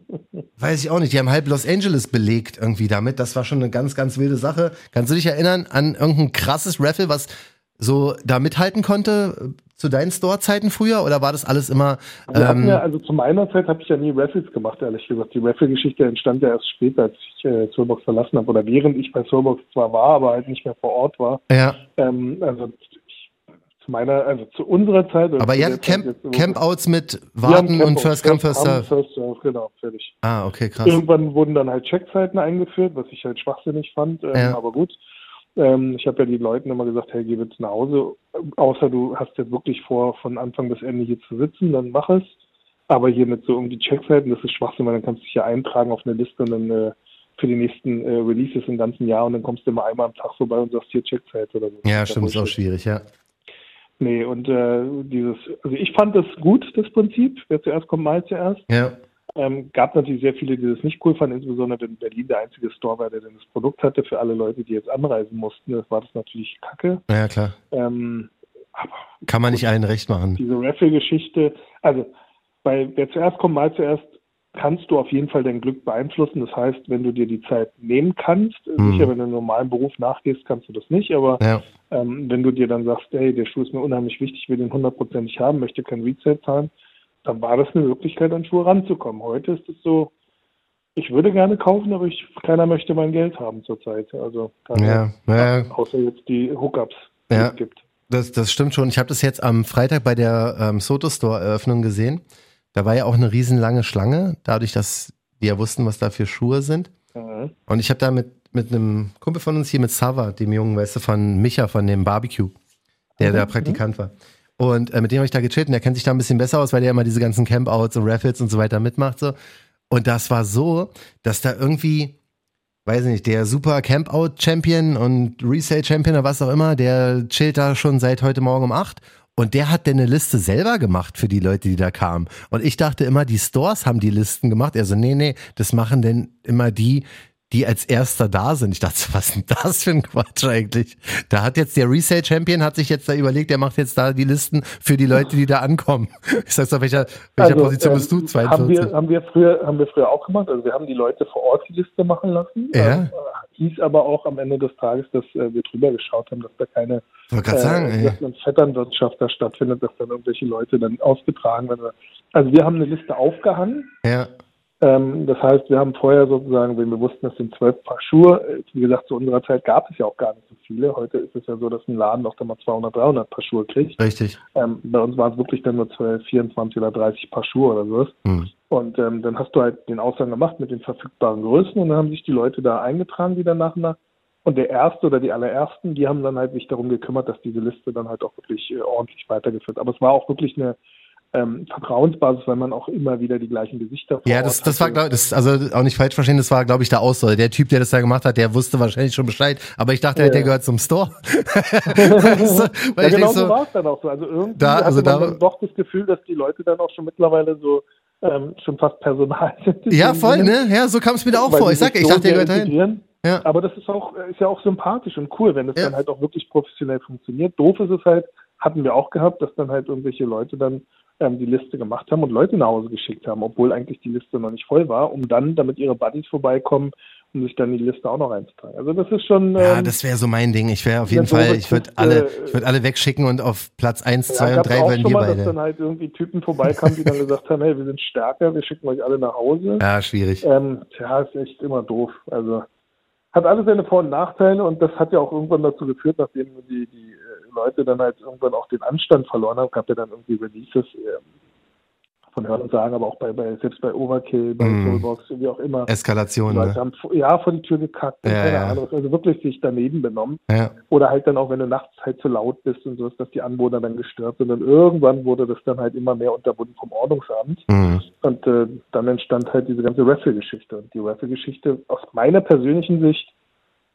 *laughs* Weiß ich auch nicht. Die haben halb Los Angeles belegt irgendwie damit. Das war schon eine ganz, ganz wilde Sache. Kannst du dich erinnern an irgendein krasses Raffle, was so da mithalten konnte äh, zu deinen Store-Zeiten früher oder war das alles immer? Ähm ja, also zu meiner Zeit habe ich ja nie Raffles gemacht, ehrlich gesagt. Die Raffle-Geschichte entstand ja erst später, als ich äh, Soulbox verlassen habe oder während ich bei Soulbox zwar war, aber halt nicht mehr vor Ort war. Ja. Ähm, also zu meiner, also zu unserer Zeit. Aber ihr hattet Camp, Campouts mit Warten und First Come, First Serve. First Serve, genau, fertig. Ah, okay, krass. Irgendwann wurden dann halt Checkzeiten eingeführt, was ich halt schwachsinnig fand, ähm, ja. aber gut. Ähm, ich habe ja den Leuten immer gesagt, hey, geh bitte nach Hause, außer du hast jetzt wirklich vor, von Anfang bis Ende hier zu sitzen, dann mach es. Aber hier mit so um die Checkzeiten, das ist Schwachsinn, weil dann kannst du dich ja eintragen auf eine Liste und dann äh, für die nächsten äh, Releases im ganzen Jahr und dann kommst du immer einmal am Tag vorbei und sagst hier Checkzeit oder so. Ja, stimmt, ist auch schwierig, ja. Nee, und äh, dieses, also ich fand das gut, das Prinzip. Wer zuerst kommt, mal zuerst. Ja. Ähm, gab natürlich sehr viele, die das nicht cool fanden, insbesondere wenn Berlin der einzige Store war, der denn das Produkt hatte. Für alle Leute, die jetzt anreisen mussten, das war das natürlich kacke. Ja, klar. Ähm, Kann man nicht allen recht machen. Diese Raffle-Geschichte, also bei Wer zuerst kommt, mal zuerst, kannst du auf jeden Fall dein Glück beeinflussen. Das heißt, wenn du dir die Zeit nehmen kannst, mhm. sicher, wenn du einem normalen Beruf nachgehst, kannst du das nicht, aber ja. ähm, wenn du dir dann sagst, hey, der Schuh ist mir unheimlich wichtig, ich will den hundertprozentig haben, möchte kein Resale zahlen, dann war das eine Möglichkeit, an Schuhe ranzukommen. Heute ist es so, ich würde gerne kaufen, aber ich, keiner möchte mein Geld haben zurzeit. Also ja, ja. außer jetzt die Hookups, die ja, es gibt. Das, das stimmt schon. Ich habe das jetzt am Freitag bei der ähm, Soto Store Eröffnung gesehen. Da war ja auch eine riesenlange Schlange, dadurch, dass die ja wussten, was da für Schuhe sind. Mhm. Und ich habe da mit, mit einem Kumpel von uns hier, mit Sava, dem Jungen, weißt du, von Micha, von dem Barbecue, der mhm. der Praktikant war. Und äh, mit dem habe ich da gechillt und der kennt sich da ein bisschen besser aus, weil der immer diese ganzen Campouts und Raffles und so weiter mitmacht. So. Und das war so, dass da irgendwie, weiß ich nicht, der super Campout-Champion und Resale-Champion oder was auch immer, der chillt da schon seit heute Morgen um acht und der hat denn eine Liste selber gemacht für die Leute, die da kamen. Und ich dachte immer, die Stores haben die Listen gemacht. Er so, nee, nee, das machen denn immer die, die als erster da sind. Ich dachte, was ist denn das für ein Quatsch eigentlich? Da hat jetzt der Resale Champion hat sich jetzt da überlegt, er macht jetzt da die Listen für die Leute, die da ankommen. *laughs* Ich sag's auf welcher, welcher also, Position bist du? 42? Haben wir, haben wir früher, haben wir früher auch gemacht. Also wir haben die Leute vor Ort die Liste machen lassen. Ja. Ähm, hieß aber auch am Ende des Tages, dass äh, wir drüber geschaut haben, dass da keine äh, sagen, dass eine Vetternwirtschaft da stattfindet, dass dann irgendwelche Leute dann ausgetragen werden. Also wir haben eine Liste aufgehangen. Ja. Ähm, das heißt, wir haben vorher sozusagen, wenn wir wussten, es sind zwölf Paar Schuhe, wie gesagt, zu unserer Zeit gab es ja auch gar nicht so viele. Heute ist es ja so, dass ein Laden noch mal 200, 300 Paar Schuhe kriegt. Richtig. Ähm, bei uns waren es wirklich dann nur 12, 24 oder 30 Paar Schuhe oder so. Hm. Und ähm, dann hast du halt den Aushang gemacht mit den verfügbaren Größen und dann haben sich die Leute da eingetragen, die dann nach und nach. Und der erste oder die allerersten, die haben dann halt sich darum gekümmert, dass diese Liste dann halt auch wirklich äh, ordentlich weitergeführt. Aber es war auch wirklich eine ähm, Vertrauensbasis, weil man auch immer wieder die gleichen Gesichter Ja, das, das war, glaube ich, also auch nicht falsch verstehen, das war, glaube ich, der Aussoll. Der Typ, der das da gemacht hat, der wusste wahrscheinlich schon Bescheid, aber ich dachte, ja. der gehört zum Store. *laughs* weißt ja, genau so, so war es dann auch so. Also irgendwie da, also hatte man da, doch das Gefühl, dass die Leute dann auch schon mittlerweile so ähm, schon fast Personal *laughs* sind. Ja, voll, ne? Ja, so kam es mir da auch vor. Ich sag, ich dachte, der gehört dahin. Ja. Aber das ist auch, ist ja auch sympathisch und cool, wenn das ja. dann halt auch wirklich professionell funktioniert. Doof ist es halt, hatten wir auch gehabt, dass dann halt irgendwelche Leute dann ähm, die Liste gemacht haben und Leute nach Hause geschickt haben, obwohl eigentlich die Liste noch nicht voll war, um dann, damit ihre Buddies vorbeikommen, um sich dann die Liste auch noch reinzutragen. Also das ist schon. Ähm, ja, das wäre so mein Ding. Ich wäre auf jeden Fall, ich würde alle, ich würde alle wegschicken und auf Platz 1, ja, 2 und 3 würden wir mal, beide. Dass dann halt irgendwie Typen vorbeikamen, die dann gesagt haben, hey, wir sind stärker, wir schicken euch alle nach Hause. Ja, schwierig. Ähm, tja, ist echt immer doof. Also hat alles seine Vor- und Nachteile und das hat ja auch irgendwann dazu geführt, nachdem die, die äh, Leute dann halt irgendwann auch den Anstand verloren haben, gab ja dann irgendwie Releases, äh, von Hören und Sagen, aber auch bei, bei selbst bei Overkill, bei mm. Soulbox, wie auch immer. Eskalation, ne? haben ja vor die Tür gekackt, ja, keine ja. Ahnung, also wirklich sich daneben benommen. Ja. Oder halt dann auch, wenn du nachts halt zu laut bist und so, dass die Anwohner dann gestört sind. Und irgendwann wurde das dann halt immer mehr unterbunden vom Ordnungsamt. Mm. Und äh, dann entstand halt diese ganze Raffle-Geschichte. Und die Raffle-Geschichte aus meiner persönlichen Sicht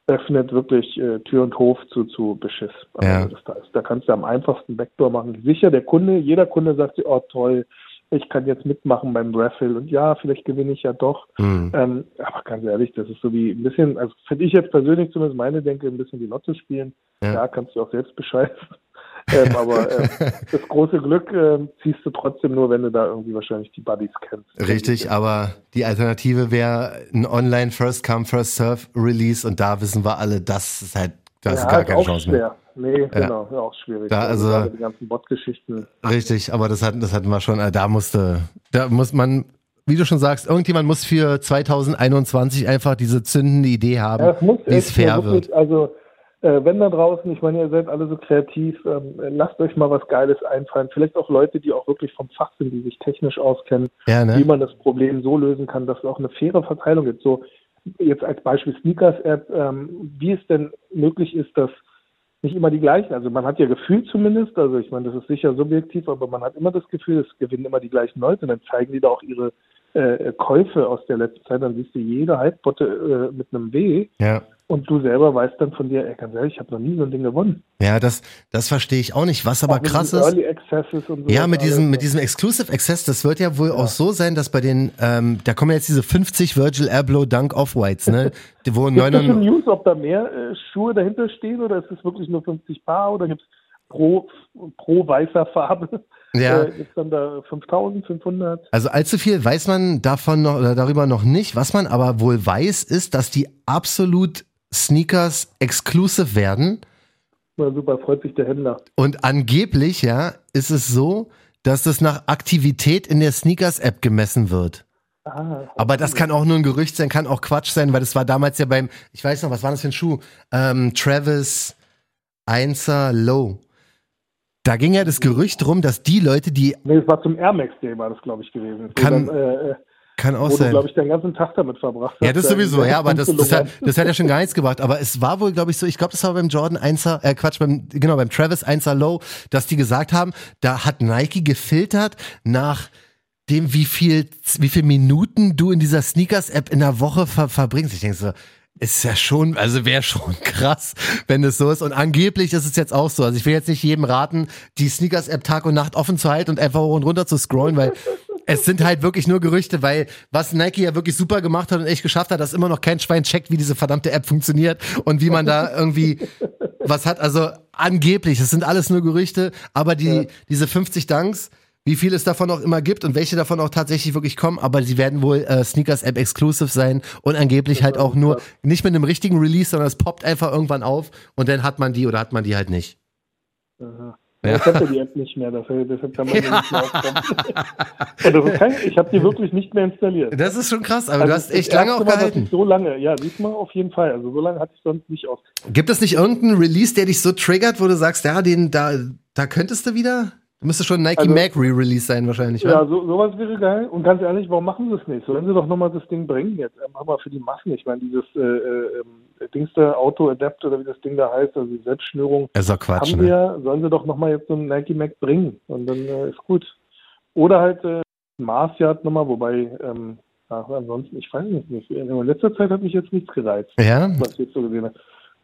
öffnet wirklich äh, Tür und Hof zu, zu Beschiss. Also ja. das da, da kannst du am einfachsten Backdoor machen. Sicher, der Kunde, jeder Kunde sagt sich, oh toll, ich kann jetzt mitmachen beim Raffle und ja, vielleicht gewinne ich ja doch. Mhm. Ähm, aber ganz ehrlich, das ist so wie ein bisschen, also finde ich jetzt persönlich zumindest meine Denke, ein bisschen die Lotto spielen. Ja, ja kannst du auch selbst bescheißen. Ähm, aber *laughs* äh, das große Glück äh, ziehst du trotzdem nur, wenn du da irgendwie wahrscheinlich die Buddies kennst. Richtig, aber die Alternative wäre ein Online First Come First Serve Release und da wissen wir alle, das ist halt, das ja, ist gar keine Chance mehr. Nee, genau, ja, auch schwierig. Da, also, also die ganzen Bot-Geschichten. Richtig, aber das hatten, das hatten wir schon, äh, da musste, da muss man, wie du schon sagst, irgendjemand muss für 2021 einfach diese zündende Idee haben, ja, wie es fair wirklich, wird. Also, äh, wenn da draußen, ich meine, ihr seid alle so kreativ, ähm, lasst euch mal was Geiles einfallen. Vielleicht auch Leute, die auch wirklich vom Fach sind, die sich technisch auskennen, ja, ne? wie man das Problem so lösen kann, dass es auch eine faire Verteilung gibt. So, jetzt als Beispiel Sneakers-App, ähm, wie es denn möglich ist, dass nicht immer die gleichen. Also man hat ja Gefühl zumindest, also ich meine, das ist sicher subjektiv, aber man hat immer das Gefühl, es gewinnen immer die gleichen Leute. Und dann zeigen die da auch ihre äh, Käufe aus der letzten Zeit, dann siehst du jede Halbbotte äh, mit einem W. Ja. Und du selber weißt dann von dir, ey, ganz ehrlich, ich habe noch nie so ein Ding gewonnen. Ja, das, das verstehe ich auch nicht. Was aber krass ist. Early Accesses und so ja, mit diesem, mit diesem Exclusive Access, das wird ja wohl ja. auch so sein, dass bei den, ähm, da kommen jetzt diese 50 Virgil Abloh Dunk Off-Whites, ne? Die, wo gibt es schon News, ob da mehr äh, Schuhe dahinter stehen oder ist es wirklich nur 50 Paar oder gibt es pro, pro weißer Farbe ja. Äh, ist dann da 5500. Also allzu viel weiß man davon noch oder darüber noch nicht. Was man aber wohl weiß, ist, dass die absolut Sneakers exclusive werden. Na super, freut sich der Händler. Und angeblich, ja, ist es so, dass das nach Aktivität in der Sneakers-App gemessen wird. Ah, Aber das kann auch nur ein Gerücht sein, kann auch Quatsch sein, weil das war damals ja beim, ich weiß noch, was war das für ein Schuh? Ähm, Travis 1er Low. Da ging ja das Gerücht rum, dass die Leute, die. Nee, es war zum Air Max Day, war das, glaube ich, gewesen. Kann, dann, äh, kann auch wo sein. glaube ich, den ganzen Tag damit verbracht Ja, das sowieso, ja, aber das, das, hat, das hat ja schon gar nichts gebracht. Aber es war wohl, glaube ich, so, ich glaube, das war beim Jordan 1er, äh, Quatsch, beim, genau, beim Travis 1er Low, dass die gesagt haben, da hat Nike gefiltert nach dem, wie viel, wie viel Minuten du in dieser Sneakers-App in der Woche ver verbringst. Ich denke so, ist ja schon, also wäre schon *laughs* krass, wenn es so ist. Und angeblich ist es jetzt auch so. Also ich will jetzt nicht jedem raten, die Sneakers-App Tag und Nacht offen zu halten und einfach hoch und runter zu scrollen, weil es sind halt wirklich nur Gerüchte, weil was Nike ja wirklich super gemacht hat und echt geschafft hat, dass immer noch kein Schwein checkt, wie diese verdammte App funktioniert und wie man da irgendwie was hat. Also angeblich, es sind alles nur Gerüchte, aber die, ja. diese 50 Dunks, wie viel es davon auch immer gibt und welche davon auch tatsächlich wirklich kommen, aber sie werden wohl äh, Sneakers App exclusive sein und angeblich halt auch nur nicht mit einem richtigen Release, sondern es poppt einfach irgendwann auf und dann hat man die oder hat man die halt nicht. Aha. Ja. Ich hatte die App nicht mehr, deshalb kann man ja. nicht mehr aufkommen. *laughs* kein, ich habe die wirklich nicht mehr installiert. Das ist schon krass, aber also du hast echt lange auch gehalten. so lange, ja, diesmal auf jeden Fall. Also so lange hatte ich sonst nicht aus. Gibt es nicht irgendeinen Release, der dich so triggert, wo du sagst, ja, den da, da könntest du wieder? Müsste schon ein Nike Also- Mag Re-Release sein wahrscheinlich, Ja, ja? so, sowas wäre geil. Und ganz ehrlich, warum machen sie es nicht? Sollen sie doch nochmal das Ding bringen jetzt? Einfach mal für die Massen. Ich meine, dieses äh, äh, ähm, Dings da, Auto-Adapt oder wie das Ding da heißt, also die Selbstschnürung, doch Quatsch, haben ne? wir, sollen sie doch nochmal jetzt so einen Nike Mac bringen. Und dann äh, ist gut. Oder halt äh, Mars Yard nochmal, wobei, ähm, ach, ansonsten, ich weiß nicht, nicht. In letzter Zeit hat mich jetzt nichts gereizt, Ja? was ich jetzt so gesehen habe.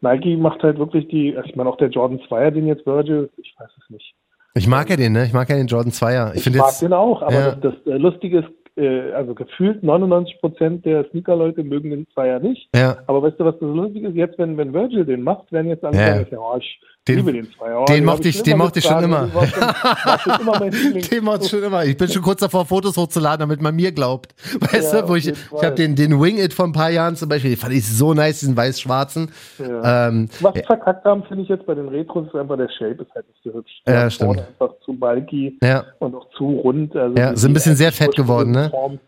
Nike macht halt wirklich die, also ich meine auch der Jordan 2er, den jetzt Virgil, ich weiß es nicht. Ich mag ja den, ne? Ich mag ja den Jordan 2er. Ich Ich, mag jetzt. den auch, aber ja. das, das äh, Lustige ist, äh, also gefühlt 99 Prozent der Sneaker-Leute mögen den Zweier nicht. Ja, Aber weißt du, was das Lustige ist? Jetzt, wenn, wenn Virgil den macht, werden jetzt alle Ja. sagen, ja, oh, ich Den- liebe den Zweier. Oh, den mochte ich- schon *laughs* den mochte ich schon immer. Das war schon, war schon immer den. Ich bin schon kurz davor, Fotos hochzuladen, damit man mir glaubt. *laughs* Weißt Ja, du, wo ich, ich habe den, den Wing It vor ein paar Jahren zum Beispiel, den fand ich so nice, diesen weiß-schwarzen. Ja. Ähm, Was sie verkackt haben, finde ich jetzt bei den Retros, ist einfach der Shape ist halt nicht so hübsch. Ja, Der stimmt. einfach zu bulky ja, und auch zu rund. Also Ja, sind ein bisschen sehr fett geworden, ne? Form.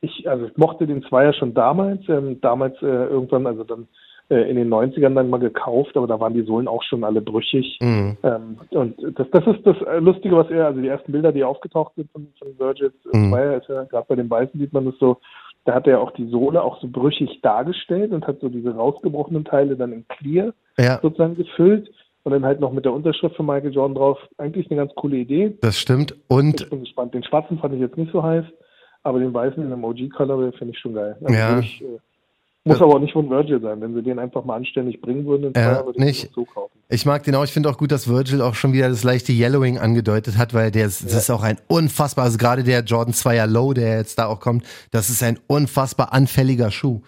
Ich, also ich mochte den Zweier schon damals, ähm, damals äh, irgendwann, also dann äh, in den 90ern dann mal gekauft, aber da waren die Sohlen auch schon alle brüchig. mhm. Ähm, und das, das ist das äh, Lustige, was er, also die ersten Bilder, die aufgetaucht sind von, von Virgil Mhm. Zweier, ist ja, gerade bei den Weißen sieht man das so, da hat er auch die Sohle auch so brüchig dargestellt und hat so diese rausgebrochenen Teile dann in Clear ja, sozusagen gefüllt und dann halt noch mit der Unterschrift von Michael Jordan drauf. Eigentlich eine ganz coole Idee. das stimmt. Und Ich bin gespannt. Den schwarzen fand ich jetzt nicht so heiß, aber den weißen in einem OG-Color finde ich schon geil. Also Ja. Ich, äh, muss aber auch nicht von Virgil sein. Wenn sie den einfach mal anständig bringen würden, den Ja, würde ich so kaufen. Ich mag den auch. Ich finde auch gut, dass Virgil auch schon wieder das leichte Yellowing angedeutet hat, weil der ist, das ist auch ein unfassbar, also gerade der Jordan 2er Low, der jetzt da auch kommt, das ist ein unfassbar anfälliger Schuh.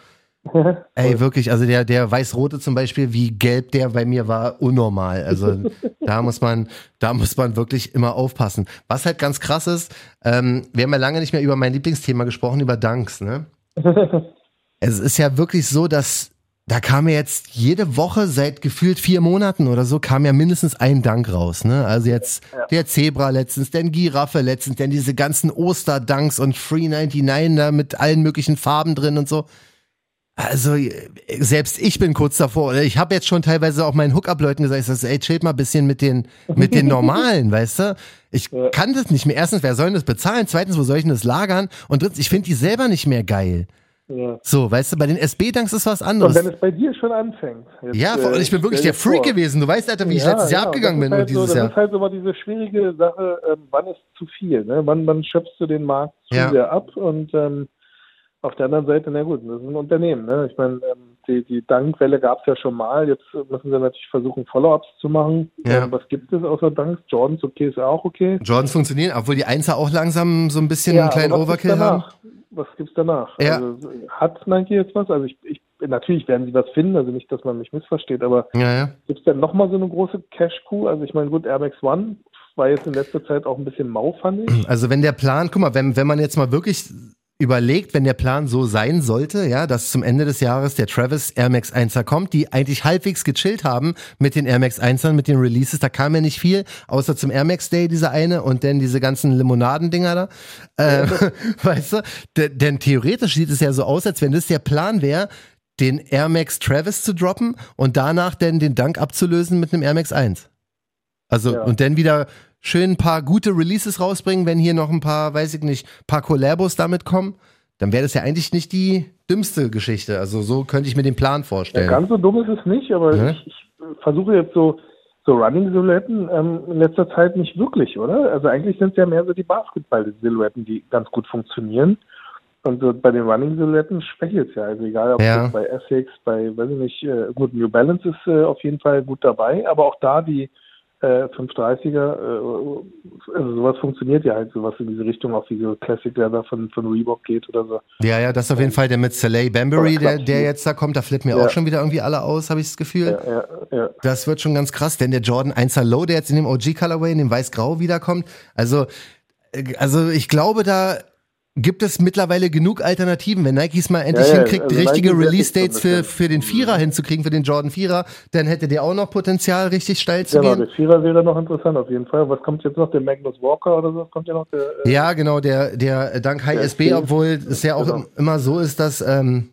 *laughs* Ey, wirklich, also der, der weiß-rote zum Beispiel, wie gelb der bei mir war, unnormal. Also *laughs* da muss man, da muss man wirklich immer aufpassen. Was halt ganz krass ist, ähm, wir haben ja lange nicht mehr über mein Lieblingsthema gesprochen, über Dunks, ne? *laughs* Es ist ja wirklich so, dass da kam ja jetzt jede Woche seit gefühlt vier Monaten oder so, kam ja mindestens ein Dank raus. Ne? Also jetzt der Zebra letztens, dann Giraffe letztens, dann diese ganzen Oster-Dunks und Free 99 da mit allen möglichen Farben drin und so. Also selbst ich bin kurz davor. Oder ich habe jetzt schon teilweise auch meinen Hookup-Leuten gesagt, ich sag, ey, chillt mal ein bisschen mit den, mit den *laughs* normalen, weißt du? Ich Ja. kann das nicht mehr. Erstens, wer soll denn das bezahlen? Zweitens, wo soll ich denn das lagern? Und drittens, ich finde die selber nicht mehr geil. Ja. So, weißt du, bei den SB-Dunks ist was Und anderes. wenn es bei dir schon anfängt. Jetzt, Ja, äh, ich bin wirklich der Freak vor. gewesen. Du weißt, Alter, wie ich letztes Jahr ja, abgegangen bin und halt dieses so, Das Jahr. ist halt immer diese schwierige Sache, ähm, wann ist zu viel, ne? Wann, wann schöpfst du den Markt zu Ja. sehr ab und ähm, auf der anderen Seite, na gut, das ist ein Unternehmen, ne? Ich meine, ähm, die, die Dankwelle gab es ja schon mal, jetzt müssen sie natürlich versuchen, Follow-ups zu machen. Ja. Ähm, was gibt es außer Danks? Jordans, okay, ist auch okay. Jordans funktionieren, obwohl die Einser auch langsam so ein bisschen Ja, einen kleinen Overkill haben. Was gibt's danach? Ja. Also, hat Nike jetzt was? Also ich, ich natürlich werden sie was finden, also nicht, dass man mich missversteht, aber Ja, ja. Gibt es denn nochmal so eine große Cash-Coup? Also ich meine, gut, Air Max One war jetzt in letzter Zeit auch ein bisschen mau, fand ich. Also wenn der Plan, guck mal, wenn, wenn man jetzt mal wirklich überlegt, wenn der Plan so sein sollte, ja, dass zum Ende des Jahres der Travis Air Max 1er kommt, die eigentlich halbwegs gechillt haben mit den Air Max 1ern, mit den Releases, da kam ja nicht viel, außer zum Air Max Day dieser eine und dann diese ganzen Limonadendinger da, äh, *laughs* weißt du, D denn theoretisch sieht es ja so aus, als wenn das der Plan wäre, den Air Max Travis zu droppen und danach dann den Dank abzulösen mit einem Air Max 1. Also, Ja. und dann wieder schön ein paar gute Releases rausbringen, wenn hier noch ein paar, weiß ich nicht, paar Collabos damit kommen, dann wäre das ja eigentlich nicht die dümmste Geschichte. Also so könnte ich mir den Plan Ja, vorstellen. ganz so dumm ist es nicht, aber Ja. ich, ich versuche jetzt so, so Running-Silhouetten ähm, in letzter Zeit nicht wirklich, oder? Also eigentlich sind es ja mehr so die Basketball-Silhouetten, die ganz gut funktionieren. Und so bei den Running-Silhouetten schwächelt es ja. Also egal, ob Ja. bei Essex, bei, weiß ich nicht, äh, gut, New Balance ist äh, auf jeden Fall gut dabei, aber auch da die äh, 530er, äh, also sowas funktioniert ja halt, sowas in diese Richtung, auch wie so Classic Leather von, von Reebok geht oder so. Ja, ja, das ist auf jeden Fall der mit Soleil Bambury, der, der jetzt da kommt, da flippen mir Ja. auch schon wieder irgendwie alle aus, habe ich das Gefühl. Ja, ja, ja. Das wird schon ganz krass, denn der Jordan 1er Low, der jetzt in dem OG Colorway, in dem weiß-grau wiederkommt, also, äh, also ich glaube, da gibt es mittlerweile genug Alternativen. Wenn Nike es mal endlich Ja, ja, hinkriegt, also richtige Release-Dates für, für den Vierer hinzukriegen, für den Jordan Vierer, dann hätte der auch noch Potenzial, richtig steil zu Genau, gehen. der Vierer wäre noch interessant auf jeden Fall. Was kommt jetzt noch? Der Magnus Walker oder so? Kommt ja noch der. Äh, Ja, genau, der, der Dank Der SB, SB, obwohl es ja auch genau. immer so ist, dass ähm,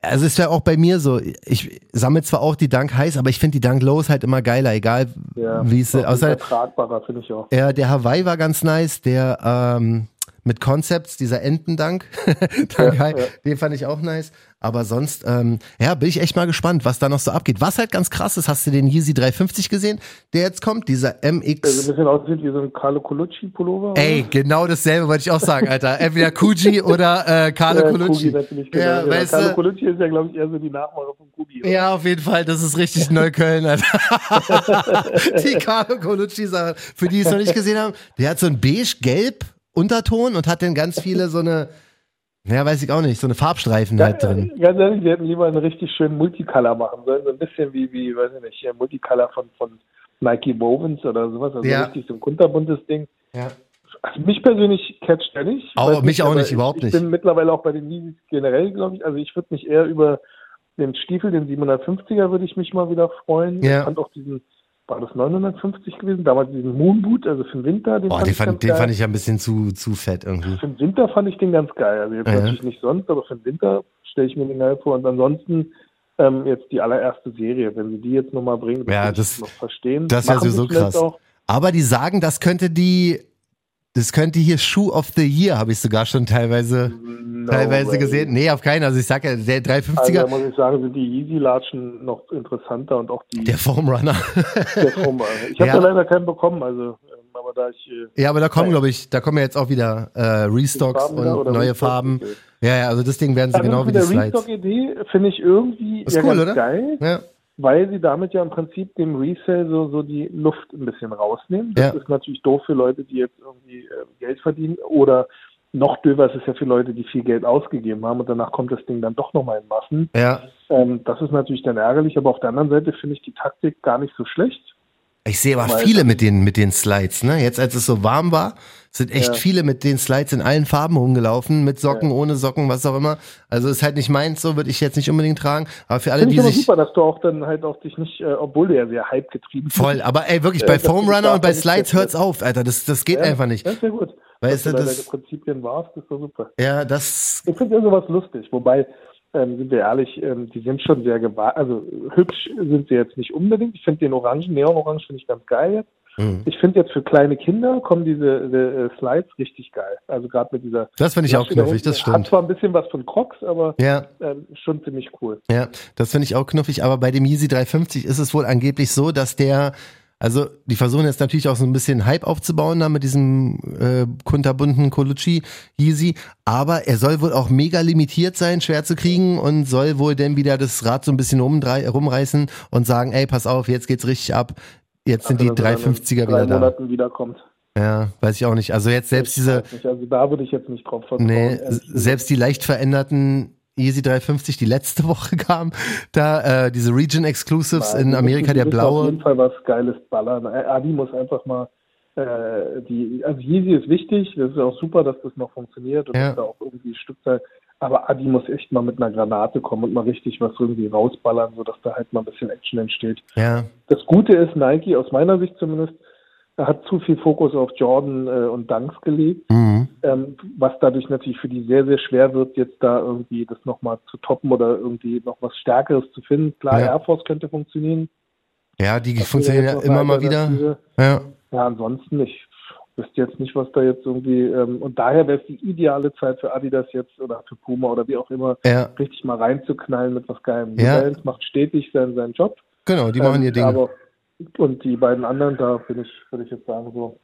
Also es wäre auch bei mir so, ich sammle zwar auch die Dunk Highs, aber ich finde die Dunk Lows halt immer geiler, egal Ja, wie es außer tragbarer, finde ich auch. ja, der Hawaii war ganz nice, der ähm, mit Concepts, dieser Entendank, *laughs* Dank Ja, ja. den fand ich auch nice. Aber sonst, ähm, ja, bin ich echt mal gespannt, was da noch so abgeht. Was halt ganz krass ist, hast du den Yeezy 350 gesehen, der jetzt kommt, dieser Der so ein MX. bisschen aussieht wie so ein Carlo Colucci-Pullover. Ey, genau dasselbe wollte ich auch sagen, Alter. *laughs* Entweder Kuji oder äh, Carlo ja, Colucci. Natürlich genau. Ja, Ja, weißt Carlo? Colucci ist ja, glaube ich, eher so die Nachmache von Kubi. oder? Ja, auf jeden Fall, das ist richtig *laughs* Neukölln, Alter. die Carlo Colucci-Sache, für die es noch nicht gesehen haben, der hat so ein beige-gelb Unterton und hat dann ganz viele so eine, ja, weiß ich auch nicht, so eine Farbstreifen halt drin. Ganz ehrlich, wir hätten lieber einen richtig schönen Multicolor machen sollen. So ein bisschen wie, wie weiß ich nicht, Multicolor von, von Nike Wovens oder sowas. Also Ja. richtig so ein kunterbuntes Ding. Ja. Also mich persönlich catcht er nicht. Auch mich auch aber nicht, überhaupt ich, nicht. Ich bin mittlerweile auch bei den Yeezys generell, glaube ich. Also ich würde mich eher über den Stiefel, den 750er, würde ich mich mal wieder freuen. Ja. Ich fand auch diesen, war das 950 gewesen? Damals diesen Moonboot, also für den Winter. Den Boah, fand den fand, den fand ich ja ein bisschen zu, zu fett irgendwie. Für den Winter fand ich den ganz geil. Also jetzt Ja. natürlich nicht sonst, aber für den Winter stelle ich mir den geil vor. Und ansonsten ähm, jetzt die allererste Serie, wenn sie die jetzt nochmal bringen, Ja, kann ich das- noch verstehen. das wär Machen sie sowieso krass. Auch. Aber die sagen, das könnte die, das könnte hier Shoe of the Year, habe ich sogar schon teilweise, No teilweise way. gesehen. Nee, auf keinen. Also ich sag ja, der Also 350er, da muss ich sagen, sind die Yeezy-Latschen noch interessanter und auch die der Foam Runner. der Form. *laughs* Ich habe Ja. ja. leider keinen bekommen, also ähm, aber da ich äh, Ja, aber da kommen, glaube ich, da kommen ja jetzt auch wieder äh, Restocks Farben und neue Restocks, Farben. okay. Ja, ja, also das Ding werden sie Also genau wie die der Slides. Restock-Idee finde ich irgendwie Ist ja cool, oder? geil, Ja, weil sie damit ja im Prinzip dem Resale so, so die Luft ein bisschen rausnehmen. Das Ja. ist natürlich doof für Leute, die jetzt irgendwie äh, Geld verdienen oder noch döver ist es ja für Leute, die viel Geld ausgegeben haben und danach kommt das Ding dann doch nochmal in Massen. ja. Ähm, das ist natürlich dann ärgerlich, aber auf der anderen Seite finde ich die Taktik gar nicht so schlecht. Ich sehe aber viele mit den, mit den Slides, ne? Jetzt, als es so warm war, sind echt Ja. viele mit den Slides in allen Farben rumgelaufen, mit Socken, ohne Socken, was auch immer. Also ist halt nicht meins, so würde ich jetzt nicht unbedingt tragen. Aber für alle, Finde die ich aber sich. super, dass du auch dann halt auch dich nicht, äh, obwohl du ja sehr Hype getrieben bist. Voll, aber ey, wirklich, Äh, bei Foam Runner und bei Slides hört's auf, Alter. Das, das geht Ja, einfach nicht. Das ist ja gut. Weißt du, das- Prinzipien warst, ist doch super. Ja, das. Ich finde ja sowas lustig, wobei, ähm, sind wir ehrlich, ähm, die sind schon sehr gewagt, also hübsch sind sie jetzt nicht unbedingt. Ich finde den Orangen, Neon-Orange finde ich ganz geil jetzt. Mhm. Ich finde jetzt für kleine Kinder kommen diese, diese äh, Slides richtig geil. Also gerade mit dieser Das finde ich auch knuffig, das Hat stimmt. zwar ein bisschen was von Crocs, aber Ja, ähm, schon ziemlich cool. ja, das finde ich auch knuffig. Aber bei dem Yeezy 350 ist es wohl angeblich so, dass der, also die versuchen jetzt natürlich auch so ein bisschen Hype aufzubauen da mit diesem äh, kunterbunten Colucci Yeezy, aber er soll wohl auch mega limitiert sein, schwer zu kriegen und soll wohl dann wieder das Rad so ein bisschen rumreißen und sagen, ey, pass auf, jetzt geht's richtig ab. Jetzt sind die Also, dass er dann in 350er drei wieder da. Monaten wiederkommt. Ja, weiß ich auch nicht. Also jetzt selbst diese, nicht, Also da würde ich jetzt nicht drauf vertrauen. Nee, selbst die leicht veränderten Easy 350, die letzte *laughs* Woche kam, da äh, diese Region Exclusives Nein, in Amerika, der müssen Auf blaue. jeden Fall was Geiles ballern. Äh, Adi muss einfach mal äh, die, also Yeezy ist wichtig, das ist auch super, dass das noch funktioniert und Ja. dass da auch irgendwie Stückzahl. Aber Adi muss echt mal mit einer Granate kommen und mal richtig was irgendwie rausballern, sodass da halt mal ein bisschen Action entsteht. Ja, Das Gute ist, Nike, aus meiner Sicht zumindest, hat zu viel Fokus auf Jordan äh, und Dunks gelegt, mhm. ähm, was dadurch natürlich für die sehr, sehr schwer wird, jetzt da irgendwie das nochmal zu toppen oder irgendwie noch was Stärkeres zu finden. Klar, Ja. Air Force könnte funktionieren. ja die funktionieren ja immer mal wieder. Ja, Ja, ansonsten, ich wüsste jetzt nicht, was da jetzt irgendwie, ähm, und daher wäre es die ideale Zeit für Adidas jetzt oder für Puma oder wie auch immer, ja, richtig mal reinzuknallen mit was Geilem. Ja. Balance macht stetig seinen, seinen Job. genau, die machen Ähm, ihr Ding. Aber, und die beiden anderen, da bin ich, würde ich jetzt sagen, so,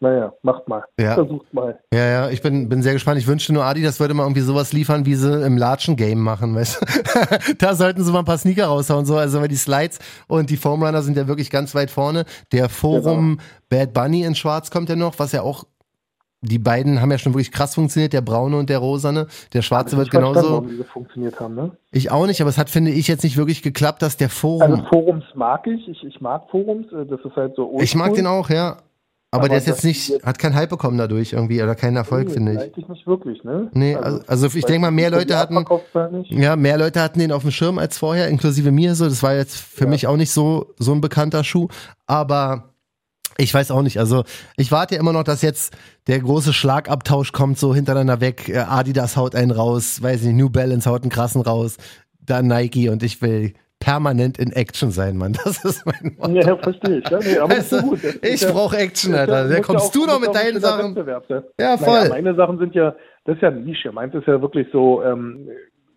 naja, macht mal. Ja. Versucht mal. Ja, ja, ich bin, bin sehr gespannt. Ich wünschte nur, Adi, das würde mal irgendwie sowas liefern, wie sie im Latschen-Game machen, weißt du? *laughs* Da sollten sie mal ein paar Sneaker raushauen, so. Also, weil die Slides und die Foam Runner sind ja wirklich ganz weit vorne. Der Forum Bad Bunny in Schwarz kommt ja noch, was ja auch, die beiden haben ja schon wirklich krass funktioniert, der braune und der rosane. Der schwarze wird genauso. warum diese funktioniert haben, ne? Ich auch nicht, aber es hat, finde ich, jetzt nicht wirklich geklappt, dass der Forum. Also Forums mag ich. ich. Ich mag Forums. äh, Das ist halt so ich mag den auch, ja. Aber, Aber der ist jetzt nicht, jetzt- hat keinen Hype bekommen dadurch irgendwie oder keinen Erfolg, Nee, finde ich. Eigentlich nicht wirklich, ne? Nee, also, also ich denke mal, mehr Leute hatten, ja, mehr Leute hatten den auf dem Schirm als vorher, inklusive mir so. Das war jetzt für Ja. mich auch nicht so, so ein bekannter Schuh. Aber ich weiß auch nicht. Also ich warte ja immer noch, dass jetzt der große Schlagabtausch kommt, so hintereinander weg. Äh, Adidas haut einen raus, weiß nicht, New Balance haut einen krassen raus. da Nike und ich will permanent in Action sein, Mann. *laughs* Das ist mein Motto. Ja, verstehe ich. Ja, nee, aber weißt du, gut. ich ja, brauche Action, Alter. Da kommst ja auch, du noch mit deinen Sachen. Ja, voll. Naja, meine Sachen sind ja, das ist ja eine Nische. Meins ist ja wirklich so, ähm,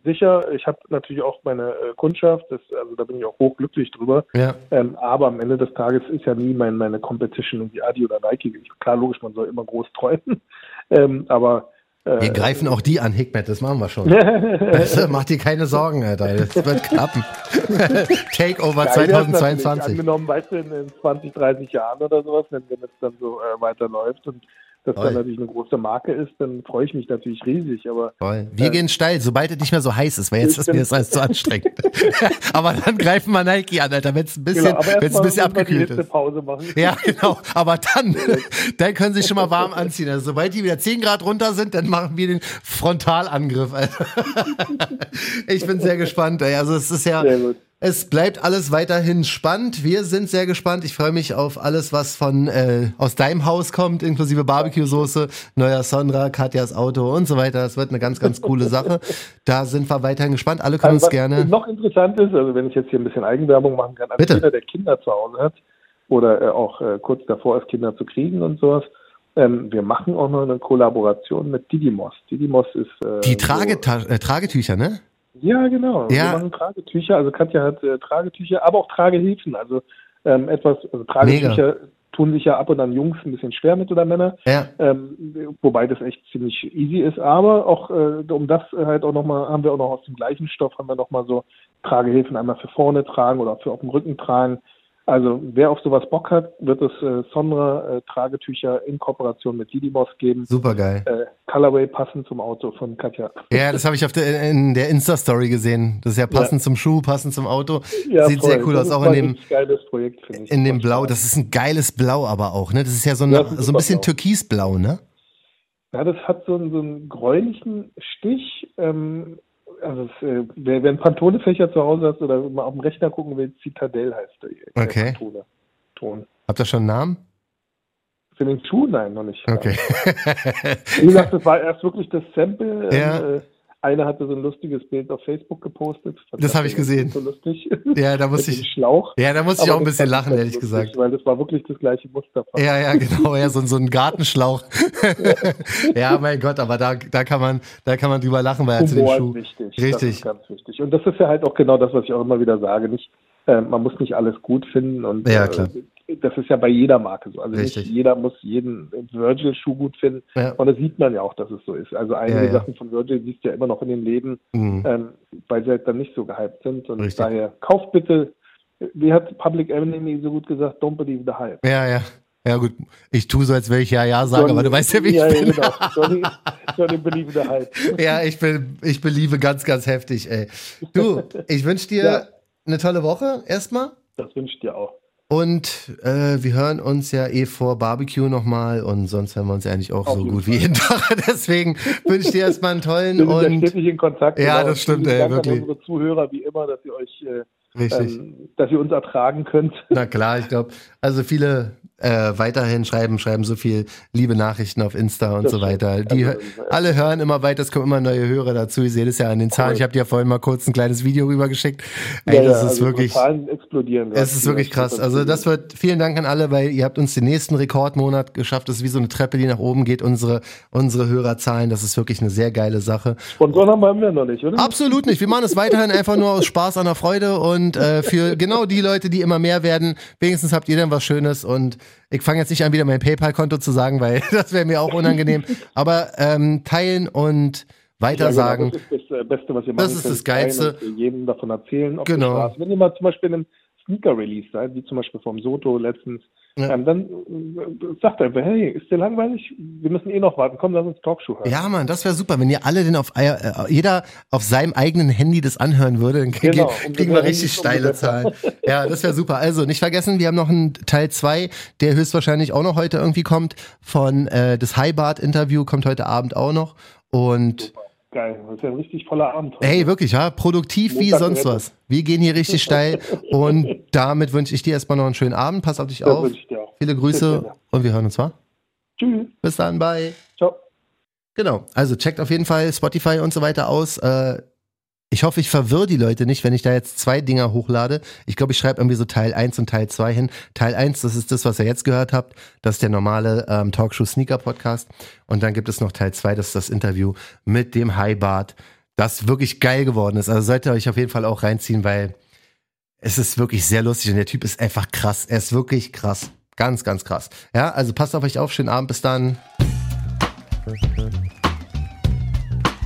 sicher, ich habe natürlich auch meine äh, Kundschaft, das, also da bin ich auch hochglücklich drüber. Ja. Ähm, aber am Ende des Tages ist ja nie mein, meine Competition irgendwie Adi oder Nike. Klar, logisch, man soll immer groß träumen. *laughs* ähm, aber äh, wir greifen auch die an, Hikmet, das machen wir schon. das, *laughs* mach dir keine Sorgen, Alter. Das wird klappen. *laughs* Takeover 2022. Angenommen, weißt du, in 20, 30 Jahren oder sowas, wenn, wenn es dann so äh, weiterläuft und das dann natürlich eine große Marke ist, dann freue ich mich natürlich riesig. Aber Voll. wir äh, gehen steil, sobald es nicht mehr so heiß ist, weil jetzt ist mir das alles zu anstrengend. *laughs* aber dann greifen wir Nike an, Alter, wenn es ein bisschen, genau, wenn es ein bisschen abgekühlt ist. Pause machen. Ja, genau. Aber dann, *laughs* *laughs* dann können sie sich schon mal warm anziehen. Also sobald die wieder 10 Grad runter sind, dann machen wir den Frontalangriff. Ich bin sehr gespannt. Ey. Also es ist ja. Sehr gut es bleibt alles weiterhin spannend. Wir sind sehr gespannt. Ich freue mich auf alles, was von äh, aus deinem Haus kommt, inklusive Barbecue-Soße, neuer Sondra, Katjas Auto und so weiter. Das wird eine ganz, ganz coole Sache. *laughs* Da sind wir weiterhin gespannt. Alle können also, uns gerne. Noch interessant ist, also wenn ich jetzt hier ein bisschen Eigenwerbung machen kann, also jeder, der Kinder zu Hause hat oder äh, auch äh, kurz davor ist, Kinder zu kriegen und sowas, ähm, wir machen auch noch eine Kollaboration mit Didymos. Didymos ist äh, die Trage so, äh, Tragetücher, ne? Ja, genau. Ja. Wir machen Tragetücher. Also Katja hat äh, Tragetücher, aber auch Tragehilfen. Also ähm, etwas, also Tragetücher Mega. tun sich ja ab und an Jungs ein bisschen schwer mit oder Männer. Ja. Ähm, wobei das echt ziemlich easy ist. Aber auch äh, um das halt auch nochmal, haben wir auch noch aus dem gleichen Stoff, haben wir nochmal so Tragehilfen einmal für vorne tragen oder für auf dem Rücken tragen. Also wer auf sowas Bock hat, wird es äh, Sonra äh, Tragetücher in Kooperation mit Didymos geben. Super geil. Äh, Colorway passend zum Auto von Katja. Ja, das habe ich auf der, in der Insta-Story gesehen. Das ist ja passend ja. zum Schuh, passend zum Auto. Ja, Sieht voll. sehr cool das aus, auch in dem geiles Projekt, ich. In dem Blau, das ist ein geiles Blau aber auch, ne? Das ist ja so, ein, ja, so ein bisschen türkisblau, ne? Ja, das hat so einen, so einen gräulichen Stich. Ähm, also es, äh, wer, wer einen Pantone-Fächer zu Hause hat oder mal auf dem Rechner gucken will, Citadel heißt der. der okay. Pantone. Ton. Habt ihr schon einen Namen? Für den Schuh? Nein, noch nicht. Okay. Wie gesagt, das war erst wirklich das Sample. Ja. Äh, einer hatte so ein lustiges Bild auf Facebook gepostet. Das habe ich gesehen. So lustig. Ja, da muss ich. Schlauch. Ja, da muss ich auch ein bisschen lachen, ehrlich lustig, gesagt. Weil das war wirklich das gleiche Muster. Ja, ja, genau. Ja, so, so ein Gartenschlauch. *laughs* ja, mein Gott, aber da, da kann man, da kann man drüber lachen, weil er zu dem Schuh. Wichtig. Richtig. Das ist ganz wichtig. Und das ist ja halt auch genau das, was ich auch immer wieder sage. Nicht, äh, man muss nicht alles gut finden und ja, klar. Äh, das ist ja bei jeder Marke so. Also Richtig. nicht jeder muss jeden Virgil-Schuh gut finden. Ja. Und das sieht man ja auch, dass es so ist. Also einige ja. Sachen von Virgil siehst du ja immer noch in den Läden, mhm. ähm, weil sie halt dann nicht so gehypt sind. Und Richtig. daher kauft bitte, wie hat Public Enemy so gut gesagt, don't believe the hype. Ja, ja. Ja gut, ich tue so, als wenn ich ja ja sage, Johnny, aber du weißt ja, wie ich ja, bin. Ja, genau. Johnny, *laughs* Johnny believe the hype. ja, ich bin, ich beliebe ganz, ganz heftig, ey. Du, *laughs* ich wünsche dir ja. eine tolle Woche erstmal. Das wünsche ich dir auch. Und äh, wir hören uns ja eh vor Barbecue nochmal und sonst hören wir uns ja eigentlich auch Auf so gut Fall. wie jeden *laughs* Tag. Deswegen wünsche ich dir erstmal einen tollen wir sind und. Ja in Kontakt. Ja, genau. das stimmt, ey, wirklich. An unsere Zuhörer wie immer, dass ihr euch äh, Richtig. Ähm, dass ihr uns ertragen könnt. Na klar, ich glaube, also viele äh, weiterhin schreiben, schreiben so viel liebe Nachrichten auf Insta und das so weiter. Die also, alle hören immer weiter, es kommen immer neue Hörer dazu. Ich sehe das ja an den Zahlen. Ich habe dir ja vorhin mal kurz ein kleines Video rübergeschickt. Ey, ja, das ja, ist also wirklich. Zahlen explodieren. Es ist wirklich krass. Also das wird vielen Dank an alle, weil ihr habt uns den nächsten Rekordmonat geschafft. Das ist wie so eine Treppe, die nach oben geht. Unsere unsere Hörerzahlen. Das ist wirklich eine sehr geile Sache. Sponsoren haben wir noch nicht, oder? Absolut nicht. Wir machen es weiterhin einfach nur aus Spaß an der Freude und äh, für genau die Leute, die immer mehr werden. Wenigstens habt ihr dann was Schönes und ich fange jetzt nicht an, wieder mein PayPal-Konto zu sagen, weil *laughs* das wäre mir auch unangenehm. Aber ähm, teilen und weitersagen. Ja, genau, das ist das äh, Beste, was ihr machen Das ist das Geilste. jedem davon erzählen. Ob genau. Wenn ihr mal zum Beispiel in einem Sneaker-Release seid, wie zum Beispiel vom Soto letztens, ja. Ähm, dann äh, sagt er hey, ist dir langweilig? Wir müssen eh noch warten. Komm, lass uns Talkshow hören. Ja, Mann, das wäre super. Wenn ihr alle denn auf äh, jeder auf seinem eigenen Handy das anhören würde, dann kriegen, genau, kriegen wir richtig steile Zahlen. ja, das wäre super. Also nicht vergessen, wir haben noch einen Teil 2, der höchstwahrscheinlich auch noch heute irgendwie kommt. Von äh, das Highbart-Interview kommt heute Abend auch noch. Und super. Geil, das ist ja ein richtig voller Abend. Hey, wirklich, ja, produktiv Montag wie sonst was. Wir gehen hier richtig steil *laughs* und damit wünsche ich dir erstmal noch einen schönen Abend. Pass auf dich das auf. Ich dir auch. Viele Grüße und wir hören uns mal. Tschüss. Bis dann, bye. Ciao. Genau, also checkt auf jeden Fall Spotify und so weiter aus. Äh, Ich hoffe, ich verwirre die Leute nicht, wenn ich da jetzt zwei Dinger hochlade. Ich glaube, ich schreibe irgendwie so Teil 1 und Teil 2 hin. Teil 1, das ist das, was ihr jetzt gehört habt. Das ist der normale ähm, Talkshow Sneaker Podcast. Und dann gibt es noch Teil 2, das ist das Interview mit dem High Bart, das wirklich geil geworden ist. Also solltet ihr euch auf jeden Fall auch reinziehen, weil es ist wirklich sehr lustig und der Typ ist einfach krass. Er ist wirklich krass. Ganz, ganz krass. Ja, also passt auf euch auf. Schönen Abend. Bis dann.